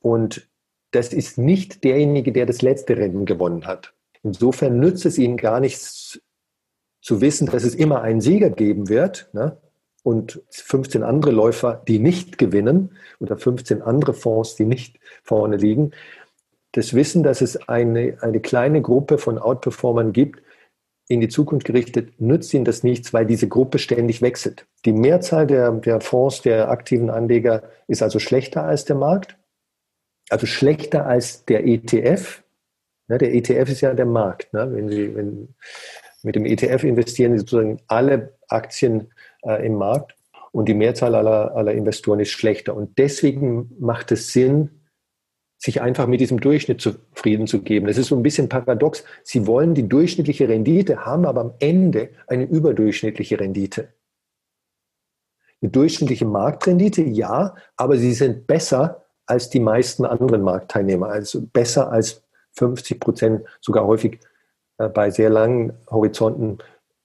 Und das ist nicht derjenige, der das letzte Rennen gewonnen hat. Insofern nützt es ihnen gar nichts zu wissen, dass es immer einen Sieger geben wird, ne? und 15 andere Läufer, die nicht gewinnen oder 15 andere Fonds, die nicht vorne liegen, das Wissen, dass es eine, eine kleine Gruppe von Outperformern gibt, in die Zukunft gerichtet, nützt ihnen das nichts, weil diese Gruppe ständig wechselt. Die Mehrzahl der, der Fonds, der aktiven Anleger ist also schlechter als der Markt, also schlechter als der ETF. Ja, der ETF ist ja der Markt. Ne? Wenn Sie wenn, mit dem ETF investieren Sie sozusagen alle Aktien äh, im Markt und die Mehrzahl aller, aller Investoren ist schlechter. Und deswegen macht es Sinn, sich einfach mit diesem Durchschnitt zufrieden zu geben. Das ist so ein bisschen paradox. Sie wollen die durchschnittliche Rendite, haben aber am Ende eine überdurchschnittliche Rendite. Eine durchschnittliche Marktrendite, ja, aber sie sind besser als die meisten anderen Marktteilnehmer, also besser als 50 Prozent, sogar häufig äh, bei sehr langen Horizonten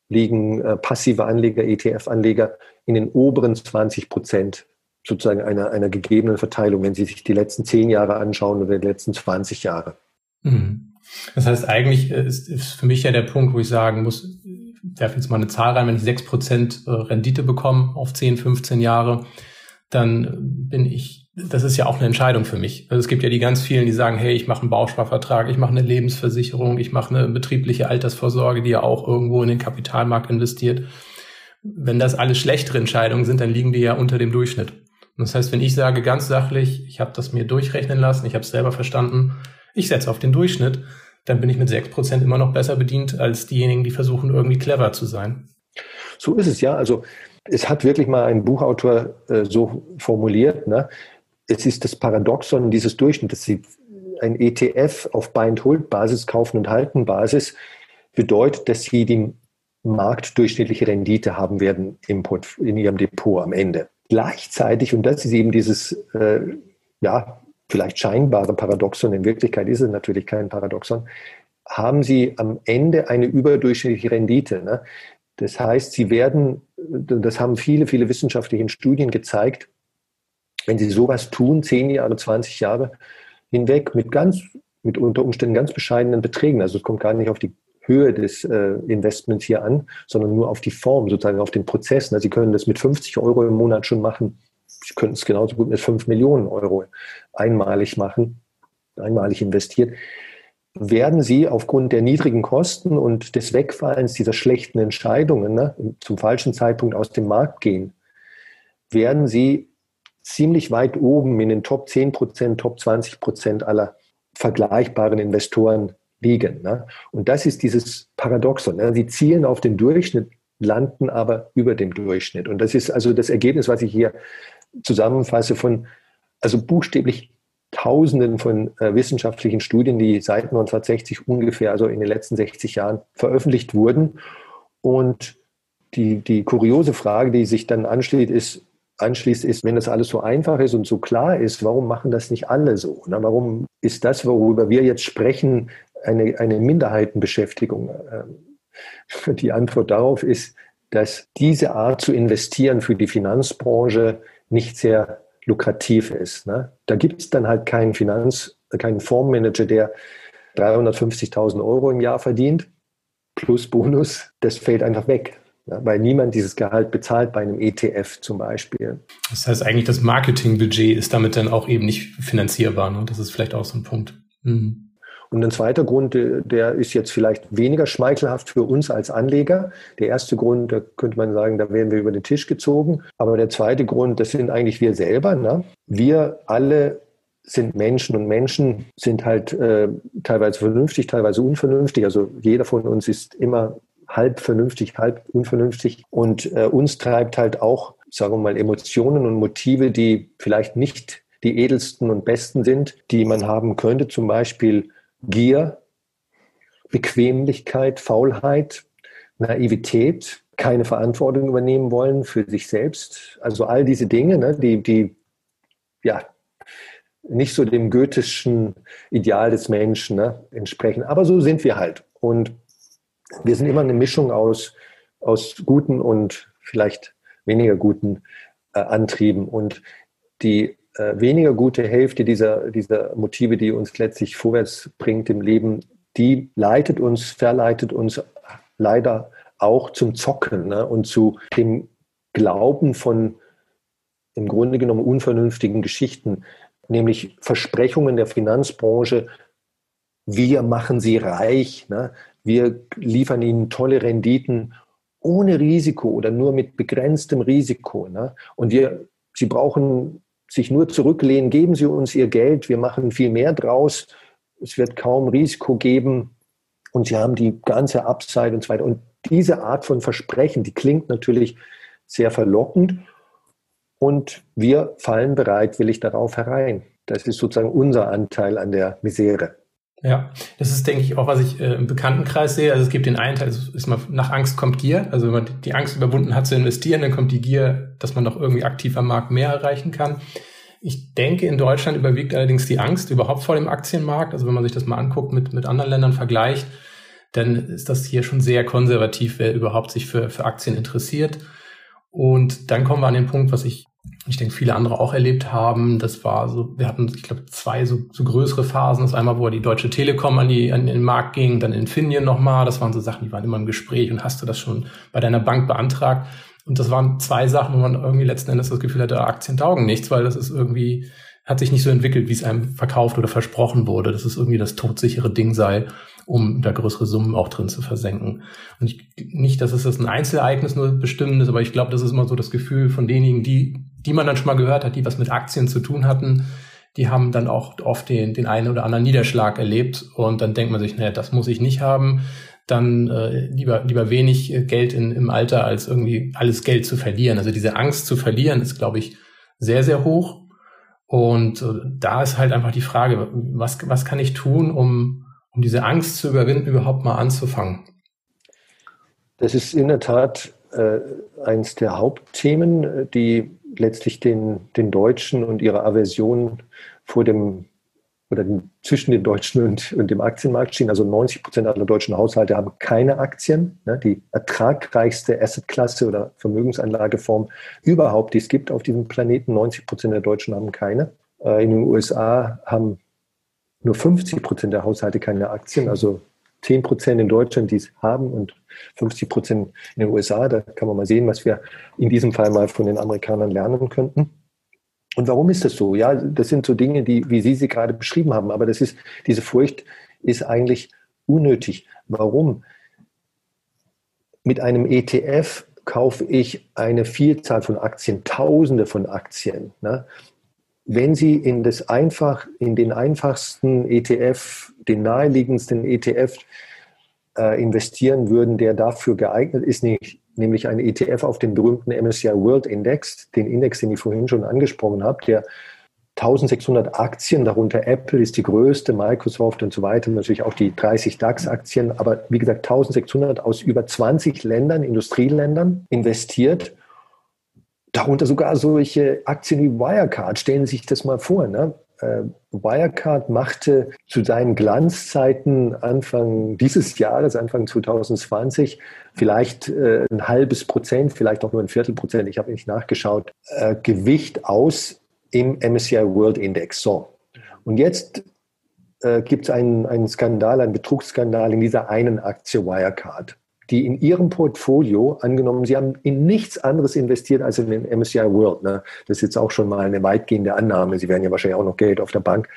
liegen äh, passive Anleger, ETF-Anleger in den oberen 20 Prozent sozusagen einer, einer gegebenen Verteilung, wenn Sie sich die letzten zehn Jahre anschauen oder die letzten 20 Jahre. Mhm. Das heißt, eigentlich ist, ist für mich ja der Punkt, wo ich sagen muss, ich werfe jetzt mal eine Zahl rein, wenn ich sechs Prozent äh, Rendite bekomme auf 10, 15 Jahre, dann bin ich, das ist ja auch eine Entscheidung für mich. Also es gibt ja die ganz vielen, die sagen, hey, ich mache einen Bausparvertrag, ich mache eine Lebensversicherung, ich mache eine betriebliche Altersvorsorge, die ja auch irgendwo in den Kapitalmarkt investiert. Wenn das alles schlechtere Entscheidungen sind, dann liegen die ja unter dem Durchschnitt. Und das heißt, wenn ich sage ganz sachlich, ich habe das mir durchrechnen lassen, ich habe es selber verstanden, ich setze auf den Durchschnitt, dann bin ich mit sechs Prozent immer noch besser bedient als diejenigen, die versuchen, irgendwie clever zu sein. So ist es ja. Also es hat wirklich mal ein Buchautor äh, so formuliert, ne? es ist das Paradoxon dieses Durchschnitts, dass Sie ein ETF auf Buy-and-Hold-Basis, Kaufen- und Halten-Basis bedeutet, dass Sie die marktdurchschnittliche Rendite haben werden im in Ihrem Depot am Ende. Gleichzeitig, und das ist eben dieses, äh, ja, vielleicht scheinbare Paradoxon, in Wirklichkeit ist es natürlich kein Paradoxon, haben sie am Ende eine überdurchschnittliche Rendite. Ne? Das heißt, sie werden, das haben viele, viele wissenschaftliche Studien gezeigt, wenn sie sowas tun, zehn Jahre, 20 Jahre hinweg, mit ganz, mit unter Umständen ganz bescheidenen Beträgen, also es kommt gar nicht auf die Höhe des äh, Investments hier an, sondern nur auf die Form, sozusagen auf den Prozess. Ne? Sie können das mit 50 Euro im Monat schon machen. Sie können es genauso gut mit 5 Millionen Euro einmalig machen, einmalig investiert. Werden Sie aufgrund der niedrigen Kosten und des Wegfallens dieser schlechten Entscheidungen ne, zum falschen Zeitpunkt aus dem Markt gehen, werden Sie ziemlich weit oben in den Top 10 Prozent, Top 20 Prozent aller vergleichbaren Investoren liegen. Ne? Und das ist dieses Paradoxon. Ne? Sie zielen auf den Durchschnitt, landen aber über dem Durchschnitt. Und das ist also das Ergebnis, was ich hier zusammenfasse von, also buchstäblich Tausenden von äh, wissenschaftlichen Studien, die seit 1960 ungefähr, also in den letzten 60 Jahren veröffentlicht wurden. Und die, die kuriose Frage, die sich dann anschließt, ist, anschließt, ist, wenn das alles so einfach ist und so klar ist, warum machen das nicht alle so? Na, warum ist das, worüber wir jetzt sprechen, eine, eine Minderheitenbeschäftigung? Ähm, die Antwort darauf ist, dass diese Art zu investieren für die Finanzbranche nicht sehr lukrativ ist. Ne? Da gibt es dann halt keinen Finanz, keinen Fondsmanager, der 350.000 Euro im Jahr verdient, plus Bonus, das fällt einfach weg. Ja, weil niemand dieses Gehalt bezahlt bei einem ETF zum Beispiel. Das heißt eigentlich, das Marketingbudget ist damit dann auch eben nicht finanzierbar. Ne? Das ist vielleicht auch so ein Punkt. Mhm. Und ein zweiter Grund, der ist jetzt vielleicht weniger schmeichelhaft für uns als Anleger. Der erste Grund, da könnte man sagen, da werden wir über den Tisch gezogen. Aber der zweite Grund, das sind eigentlich wir selber. Ne? Wir alle sind Menschen und Menschen sind halt äh, teilweise vernünftig, teilweise unvernünftig. Also jeder von uns ist immer halb vernünftig, halb unvernünftig. Und äh, uns treibt halt auch, sagen wir mal, Emotionen und Motive, die vielleicht nicht die edelsten und besten sind, die man haben könnte. Zum Beispiel Gier, Bequemlichkeit, Faulheit, Naivität, keine Verantwortung übernehmen wollen für sich selbst. Also all diese Dinge, ne, die, die ja nicht so dem goethischen Ideal des Menschen ne, entsprechen. Aber so sind wir halt. Und wir sind immer eine Mischung aus, aus guten und vielleicht weniger guten äh, Antrieben. Und die äh, weniger gute Hälfte dieser, dieser Motive, die uns letztlich vorwärts bringt im Leben, die leitet uns, verleitet uns leider auch zum Zocken ne? und zu dem Glauben von im Grunde genommen unvernünftigen Geschichten, nämlich Versprechungen der Finanzbranche, wir machen sie reich, ne? wir liefern ihnen tolle Renditen ohne Risiko oder nur mit begrenztem Risiko. Ne? Und wir, sie brauchen sich nur zurücklehnen, geben Sie uns Ihr Geld, wir machen viel mehr draus, es wird kaum Risiko geben und Sie haben die ganze Upside und so weiter. Und diese Art von Versprechen, die klingt natürlich sehr verlockend und wir fallen bereitwillig darauf herein. Das ist sozusagen unser Anteil an der Misere. Ja, das ist, denke ich, auch, was ich äh, im Bekanntenkreis sehe. Also es gibt den einen Teil, also ist mal, nach Angst kommt Gier. Also wenn man die Angst überwunden hat zu investieren, dann kommt die Gier, dass man doch irgendwie aktiv am Markt mehr erreichen kann. Ich denke, in Deutschland überwiegt allerdings die Angst überhaupt vor dem Aktienmarkt. Also wenn man sich das mal anguckt, mit, mit anderen Ländern vergleicht, dann ist das hier schon sehr konservativ, wer überhaupt sich für, für Aktien interessiert. Und dann kommen wir an den Punkt, was ich ich denke, viele andere auch erlebt haben. Das war so, wir hatten, ich glaube, zwei so, so größere Phasen. Das einmal, wo die Deutsche Telekom an, die, an den Markt ging, dann Infineon nochmal. Das waren so Sachen, die waren immer im Gespräch und hast du das schon bei deiner Bank beantragt. Und das waren zwei Sachen, wo man irgendwie letzten Endes das Gefühl hatte, Aktien taugen nichts, weil das ist irgendwie, hat sich nicht so entwickelt, wie es einem verkauft oder versprochen wurde, dass es irgendwie das todsichere Ding sei, um da größere Summen auch drin zu versenken. Und ich, nicht, dass es das ein Einzelereignis nur bestimmt ist, aber ich glaube, das ist immer so das Gefühl von denjenigen, die die man dann schon mal gehört hat, die was mit Aktien zu tun hatten, die haben dann auch oft den, den einen oder anderen Niederschlag erlebt und dann denkt man sich, naja, das muss ich nicht haben, dann äh, lieber, lieber wenig Geld in, im Alter, als irgendwie alles Geld zu verlieren. Also diese Angst zu verlieren ist, glaube ich, sehr, sehr hoch. Und äh, da ist halt einfach die Frage, was, was kann ich tun, um, um diese Angst zu überwinden, überhaupt mal anzufangen? Das ist in der Tat äh, eines der Hauptthemen, äh, die letztlich den, den Deutschen und ihre Aversion vor dem oder zwischen den Deutschen und, und dem Aktienmarkt stehen. Also 90 Prozent aller deutschen Haushalte haben keine Aktien. Ne? Die ertragreichste Assetklasse oder Vermögensanlageform überhaupt, die es gibt auf diesem Planeten. 90 Prozent der Deutschen haben keine. Äh, in den USA haben nur 50 Prozent der Haushalte keine Aktien. Also 10 Prozent in Deutschland, die es haben und 50 Prozent in den USA. Da kann man mal sehen, was wir in diesem Fall mal von den Amerikanern lernen könnten. Und warum ist das so? Ja, das sind so Dinge, die, wie Sie sie gerade beschrieben haben. Aber das ist, diese Furcht ist eigentlich unnötig. Warum? Mit einem ETF kaufe ich eine Vielzahl von Aktien, Tausende von Aktien. Ne? Wenn Sie in, das einfach, in den einfachsten ETF, den naheliegendsten ETF äh, investieren würden, der dafür geeignet ist, nicht, nämlich ein ETF auf den berühmten MSCI World Index, den Index, den ich vorhin schon angesprochen habe, der 1600 Aktien, darunter Apple ist die größte, Microsoft und so weiter, natürlich auch die 30 DAX-Aktien, aber wie gesagt 1600 aus über 20 Ländern, Industrieländern investiert. Darunter sogar solche Aktien wie Wirecard. Stellen Sie sich das mal vor. Ne? äh, Wirecard machte zu seinen Glanzzeiten Anfang dieses Jahres, Anfang 2020, vielleicht äh, ein halbes Prozent, vielleicht auch nur ein Viertel Prozent, ich habe nicht nachgeschaut, äh, Gewicht aus im MSCI World Index. So. Und jetzt gibt es einen, einen Skandal, einen Betrugsskandal in dieser einen Aktie Wirecard die in ihrem Portfolio, angenommen, sie haben in nichts anderes investiert als in den MSCI World. Ne? Das ist jetzt auch schon mal eine weitgehende Annahme. Sie werden ja wahrscheinlich auch noch Geld auf der Bank,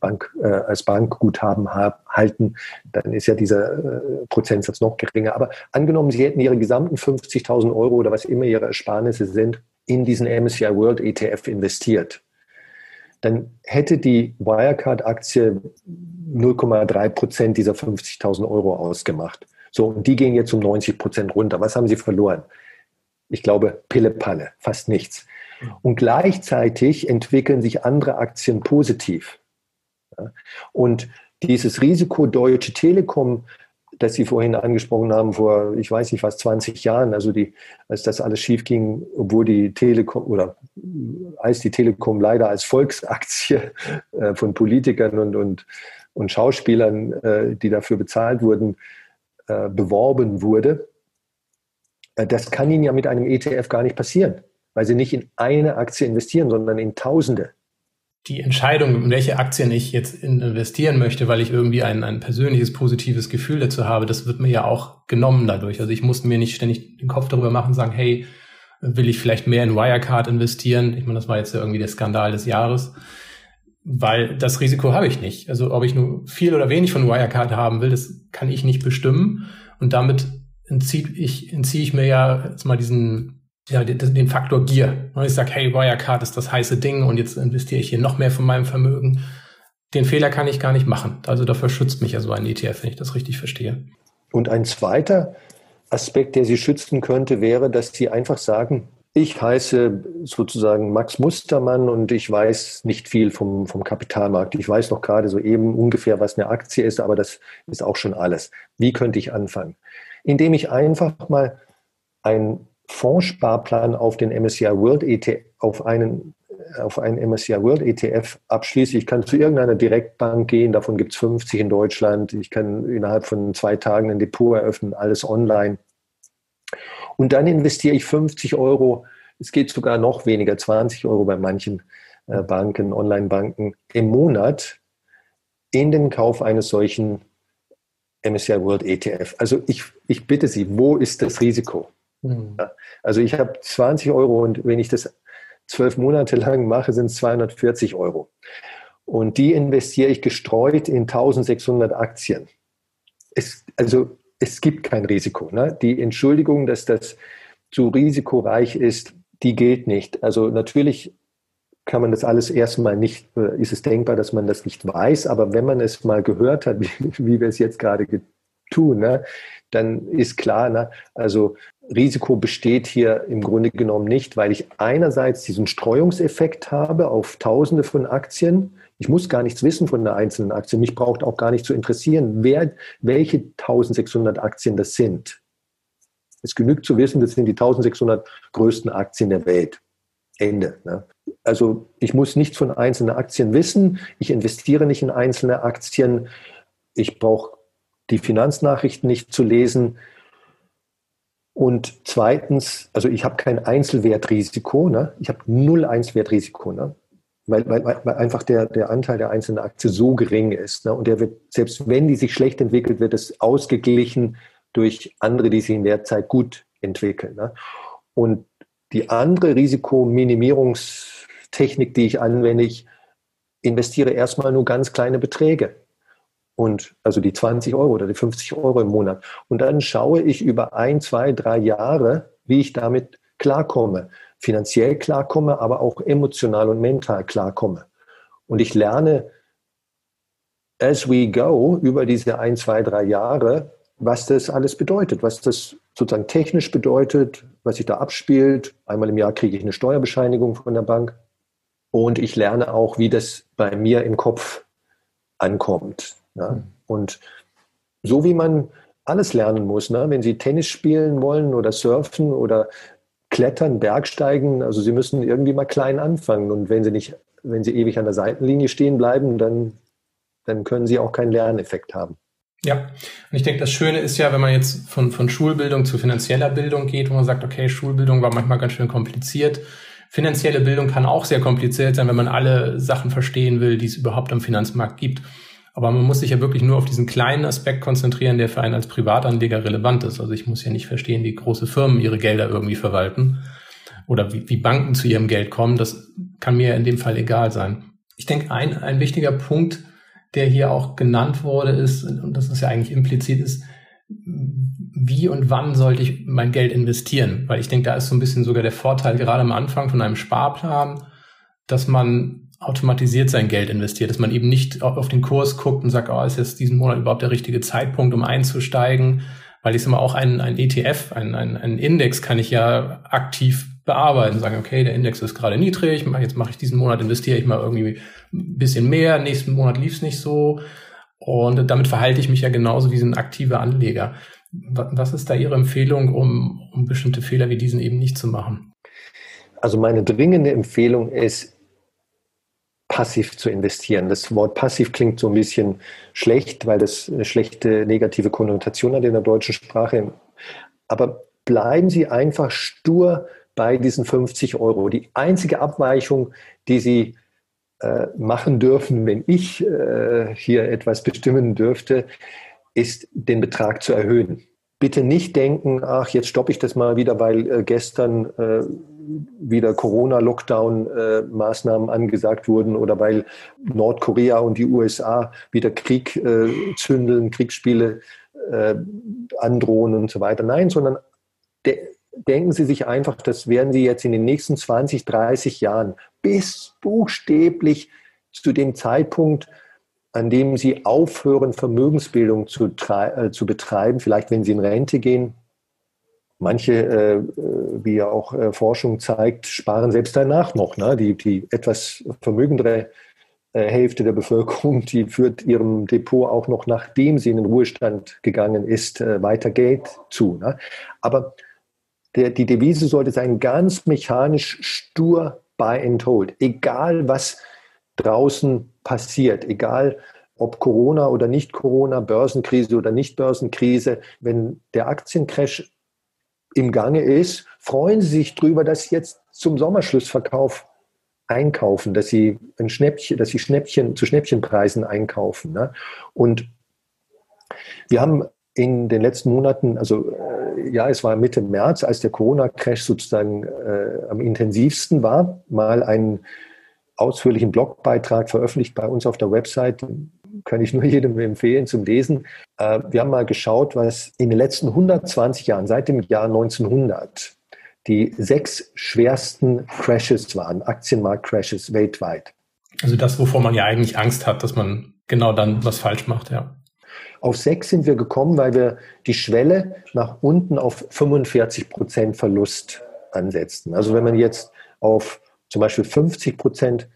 Bank äh, als Bankguthaben halten. Dann ist ja dieser äh, Prozentsatz noch geringer. Aber angenommen, Sie hätten Ihre gesamten 50.000 Euro oder was immer Ihre Ersparnisse sind, in diesen MSCI World ETF investiert. Dann hätte die Wirecard-Aktie 0,3 Prozent dieser 50.000 Euro ausgemacht. So, und die gehen jetzt um 90 Prozent runter. Was haben sie verloren? Ich glaube, Pille-Palle, fast nichts. Und gleichzeitig entwickeln sich andere Aktien positiv. Und dieses Risiko Deutsche Telekom, das Sie vorhin angesprochen haben, vor, ich weiß nicht, was, 20 Jahren, also die, als das alles schief ging, obwohl die Telekom oder als die Telekom leider als Volksaktie äh, von Politikern und, und, und Schauspielern, äh, die dafür bezahlt wurden, äh, beworben wurde, äh, das kann Ihnen ja mit einem ETF gar nicht passieren, weil Sie nicht in eine Aktie investieren, sondern in Tausende. Die Entscheidung, in welche Aktien ich jetzt investieren möchte, weil ich irgendwie ein, ein persönliches positives Gefühl dazu habe, das wird mir ja auch genommen dadurch. Also ich muss mir nicht ständig den Kopf darüber machen sagen, hey, will ich vielleicht mehr in Wirecard investieren? Ich meine, das war jetzt ja irgendwie der Skandal des Jahres, weil das Risiko habe ich nicht. Also ob ich nur viel oder wenig von Wirecard haben will, das kann ich nicht bestimmen. Und damit entziehe ich, entziehe ich mir ja jetzt mal diesen ja, den, Faktor Gier. Ich sage, hey, Wirecard ist das heiße Ding und jetzt investiere ich hier noch mehr von meinem Vermögen. Den Fehler kann ich gar nicht machen. Also dafür schützt mich ja so ein ETF, wenn ich das richtig verstehe. Und ein zweiter Aspekt, der Sie schützen könnte, wäre, dass Sie einfach sagen, ich heiße sozusagen Max Mustermann und ich weiß nicht viel vom, vom Kapitalmarkt. Ich weiß noch gerade so eben ungefähr, was eine Aktie ist, aber das ist auch schon alles. Wie könnte ich anfangen? Indem ich einfach mal ein Fondssparplan auf den MSCI World ETF, auf einen, auf einen MSCI World ETF abschließe. Ich kann zu irgendeiner Direktbank gehen, davon gibt es 50 in Deutschland. Ich kann innerhalb von zwei Tagen ein Depot eröffnen, alles online. Und dann investiere ich 50 Euro, es geht sogar noch weniger, 20 Euro bei manchen äh, Banken, Online-Banken im Monat in den Kauf eines solchen MSCI World ETF. Also ich, ich bitte Sie, wo ist das Risiko? Mhm. Also ich habe 20 Euro und wenn ich das zwölf Monate lang mache, sind es 240 Euro. Und die investiere ich gestreut in 1600 Aktien. Es, also es gibt kein Risiko. Ne? Die Entschuldigung, dass das zu risikoreich ist, die gilt nicht. Also natürlich kann man das alles erstmal nicht, äh, ist es denkbar, dass man das nicht weiß, aber wenn man es mal gehört hat, wie, wie wir es jetzt gerade tun, ne, dann ist klar, ne, also Risiko besteht hier im Grunde genommen nicht, weil ich einerseits diesen Streuungseffekt habe auf Tausende von Aktien. Ich muss gar nichts wissen von der einzelnen Aktie. Mich braucht auch gar nicht zu interessieren, wer, welche 1600 Aktien das sind. Es genügt zu wissen, das sind die 1600 größten Aktien der Welt. Ende. Ne? Also ich muss nichts von einzelnen Aktien wissen. Ich investiere nicht in einzelne Aktien. Ich brauche die Finanznachrichten nicht zu lesen. Und zweitens, also ich habe kein Einzelwertrisiko, ne? ich habe null Einzelwertrisiko, ne? Weil, weil, weil einfach der, der Anteil der einzelnen Aktie so gering ist. Ne? Und der wird, selbst wenn die sich schlecht entwickelt, wird es ausgeglichen durch andere, die sich in der Zeit gut entwickeln. Ne? Und die andere Risikominimierungstechnik, die ich anwende, ich investiere erstmal nur ganz kleine Beträge und also die 20 Euro oder die 50 Euro im Monat. Und dann schaue ich über ein, zwei, drei Jahre, wie ich damit klarkomme, finanziell klarkomme, aber auch emotional und mental klarkomme. Und ich lerne as we go über diese ein, zwei, drei Jahre, was das alles bedeutet, was das sozusagen technisch bedeutet, was sich da abspielt. Einmal im Jahr kriege ich eine Steuerbescheinigung von der Bank. Und ich lerne auch, wie das bei mir im Kopf ankommt. Ja? Und so wie man alles lernen muss, ne? wenn Sie Tennis spielen wollen oder surfen oder klettern, Bergsteigen, also Sie müssen irgendwie mal klein anfangen. Und wenn Sie nicht, wenn Sie ewig an der Seitenlinie stehen bleiben, dann, dann können Sie auch keinen Lerneffekt haben. Ja, und ich denke, das Schöne ist ja, wenn man jetzt von, von Schulbildung zu finanzieller Bildung geht, wo man sagt, okay, Schulbildung war manchmal ganz schön kompliziert. Finanzielle Bildung kann auch sehr kompliziert sein, wenn man alle Sachen verstehen will, die es überhaupt am Finanzmarkt gibt. Aber man muss sich ja wirklich nur auf diesen kleinen Aspekt konzentrieren, der für einen als Privatanleger relevant ist. Also ich muss ja nicht verstehen, wie große Firmen ihre Gelder irgendwie verwalten oder wie, wie Banken zu ihrem Geld kommen. Das kann mir in dem Fall egal sein. Ich denke, ein, ein wichtiger Punkt, der hier auch genannt wurde, ist, und das ist ja eigentlich implizit, ist, wie und wann sollte ich mein Geld investieren? Weil ich denke, da ist so ein bisschen sogar der Vorteil gerade am Anfang von einem Sparplan, dass man automatisiert sein Geld investiert, dass man eben nicht auf den Kurs guckt und sagt, oh, ist jetzt diesen Monat überhaupt der richtige Zeitpunkt, um einzusteigen, weil ich sage mal auch ein, ein ETF, ein, ein, ein Index kann ich ja aktiv bearbeiten, sagen, okay, der Index ist gerade niedrig, jetzt mache ich diesen Monat, investiere ich mal irgendwie ein bisschen mehr, nächsten Monat lief es nicht so und damit verhalte ich mich ja genauso wie ein aktiver Anleger. Was ist da Ihre Empfehlung, um, um bestimmte Fehler wie diesen eben nicht zu machen? Also meine dringende Empfehlung ist, passiv zu investieren. Das Wort passiv klingt so ein bisschen schlecht, weil das eine schlechte negative Konnotation hat in der deutschen Sprache. Aber bleiben Sie einfach stur bei diesen 50 Euro. Die einzige Abweichung, die Sie äh, machen dürfen, wenn ich äh, hier etwas bestimmen dürfte, ist den Betrag zu erhöhen. Bitte nicht denken, ach, jetzt stoppe ich das mal wieder, weil äh, gestern äh, wieder Corona-Lockdown-Maßnahmen angesagt wurden oder weil Nordkorea und die USA wieder Krieg äh, zündeln, Kriegsspiele äh, androhen und so weiter. Nein, sondern de denken Sie sich einfach, das werden Sie jetzt in den nächsten 20, 30 Jahren bis buchstäblich zu dem Zeitpunkt, an dem Sie aufhören, Vermögensbildung zu, äh, zu betreiben, vielleicht wenn Sie in Rente gehen, Manche, äh, wie ja auch äh, Forschung zeigt, sparen selbst danach noch. Ne? Die, die etwas vermögendere äh, Hälfte der Bevölkerung, die führt ihrem Depot auch noch, nachdem sie in den Ruhestand gegangen ist, äh, weiter Geld zu. Ne? Aber der, die Devise sollte sein, ganz mechanisch stur buy and hold. Egal, was draußen passiert, egal, ob Corona oder nicht Corona, Börsenkrise oder nicht Börsenkrise, wenn der Aktiencrash im Gange ist, freuen Sie sich darüber, dass Sie jetzt zum Sommerschlussverkauf einkaufen, dass Sie ein Schnäppchen, dass Sie Schnäppchen zu Schnäppchenpreisen einkaufen. Ne? Und wir haben in den letzten Monaten, also äh, ja, es war Mitte März, als der Corona-Crash sozusagen äh, am intensivsten war, mal einen ausführlichen Blogbeitrag veröffentlicht bei uns auf der Website, kann ich nur jedem empfehlen zum Lesen. Äh, wir haben mal geschaut, was in den letzten 120 Jahren, seit dem Jahr 1900, die sechs schwersten Crashes waren, Aktienmarkt-Crashes weltweit. Also das, wovor man ja eigentlich Angst hat, dass man genau dann was falsch macht, ja. Auf sechs sind wir gekommen, weil wir die Schwelle nach unten auf 45 Prozent Verlust ansetzten. Also wenn man jetzt auf zum Beispiel 50 Prozent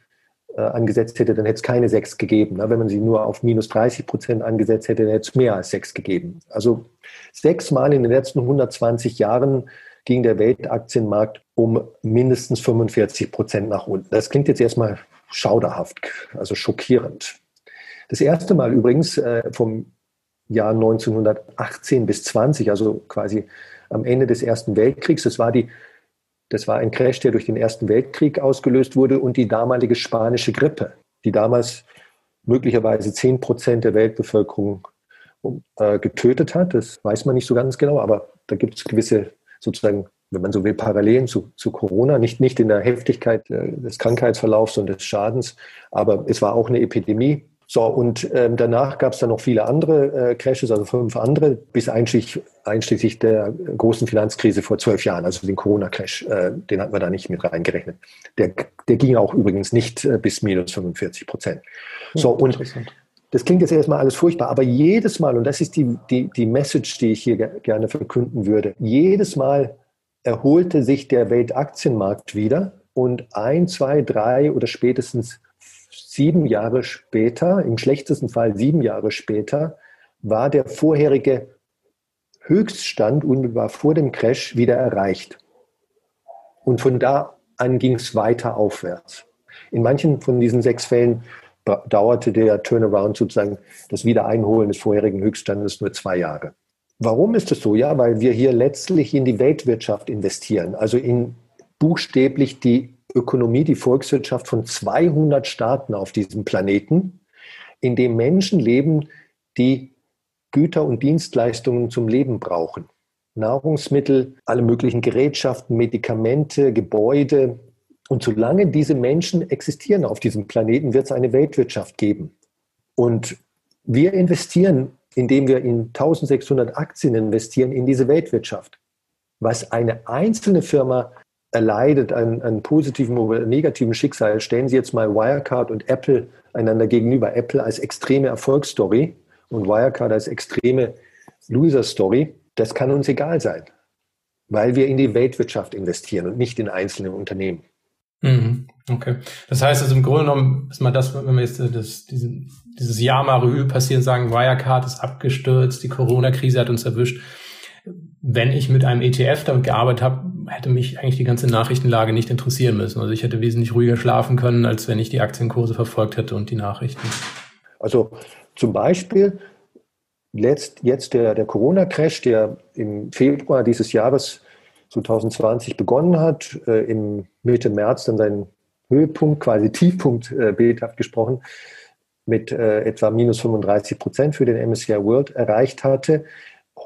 äh, angesetzt hätte, dann hätte es keine sechs gegeben. Ne? Wenn man sie nur auf minus 30 Prozent angesetzt hätte, dann hätte es mehr als sechs gegeben. Also sechsmal in den letzten 120 Jahren ging der Weltaktienmarkt um mindestens 45 Prozent nach unten. Das klingt jetzt erstmal schauderhaft, also schockierend. Das erste Mal übrigens äh, vom Jahr 1918 bis 20, also quasi am Ende des Ersten Weltkriegs, das war die das war ein Crash, der durch den Ersten Weltkrieg ausgelöst wurde und die damalige spanische Grippe, die damals möglicherweise 10 Prozent der Weltbevölkerung äh, getötet hat. Das weiß man nicht so ganz genau, aber da gibt es gewisse sozusagen, wenn man so will, Parallelen zu, zu Corona. Nicht, nicht in der Heftigkeit äh, des Krankheitsverlaufs und des Schadens, aber es war auch eine Epidemie. So, und ähm, danach gab es dann noch viele andere äh, Crashes, also fünf andere, bis einschließlich, einschließlich der großen Finanzkrise vor zwölf Jahren, also den Corona-Crash, äh, den hatten wir da nicht mit reingerechnet. Der, der ging auch übrigens nicht äh, bis minus 45 Prozent. So, und das klingt jetzt erstmal alles furchtbar, aber jedes Mal, und das ist die, die, die Message, die ich hier gerne verkünden würde, jedes Mal erholte sich der Weltaktienmarkt wieder und ein, zwei, drei oder spätestens sieben Jahre später, im schlechtesten Fall sieben Jahre später, war der vorherige Höchststand unmittelbar vor dem Crash wieder erreicht. Und von da an ging es weiter aufwärts. In manchen von diesen sechs Fällen dauerte der Turnaround sozusagen das Wiedereinholen des vorherigen Höchststandes nur zwei Jahre. Warum ist das so? Ja, weil wir hier letztlich in die Weltwirtschaft investieren, also in buchstäblich die Ökonomie, die Volkswirtschaft von 200 Staaten auf diesem Planeten, in dem Menschen leben, die Güter und Dienstleistungen zum Leben brauchen. Nahrungsmittel, alle möglichen Gerätschaften, Medikamente, Gebäude. Und solange diese Menschen existieren auf diesem Planeten, wird es eine Weltwirtschaft geben. Und wir investieren, indem wir in 1600 Aktien investieren, in diese Weltwirtschaft. Was eine einzelne Firma erleidet an, an positiven oder negativen Schicksal, stellen Sie jetzt mal Wirecard und Apple einander gegenüber. Apple als extreme Erfolgsstory und Wirecard als extreme Loser-Story. Das kann uns egal sein, weil wir in die Weltwirtschaft investieren und nicht in einzelne Unternehmen. Mhm. Okay. Das heißt also im Grunde genommen ist mal das, wenn wir jetzt das, diese, dieses Jahr mal Revue passieren, sagen, Wirecard ist abgestürzt, die Corona-Krise hat uns erwischt wenn ich mit einem ETF damit gearbeitet habe, hätte mich eigentlich die ganze Nachrichtenlage nicht interessieren müssen. Also ich hätte wesentlich ruhiger schlafen können, als wenn ich die Aktienkurse verfolgt hätte und die Nachrichten. Also zum Beispiel letzt, jetzt der, der Corona-Crash, der im Februar dieses Jahres 2020 begonnen hat, äh, im Mitte März dann seinen Höhepunkt, quasi Tiefpunkt, äh, bildhaft gesprochen, mit äh, etwa minus 35 Prozent für den MSCI World erreicht hatte,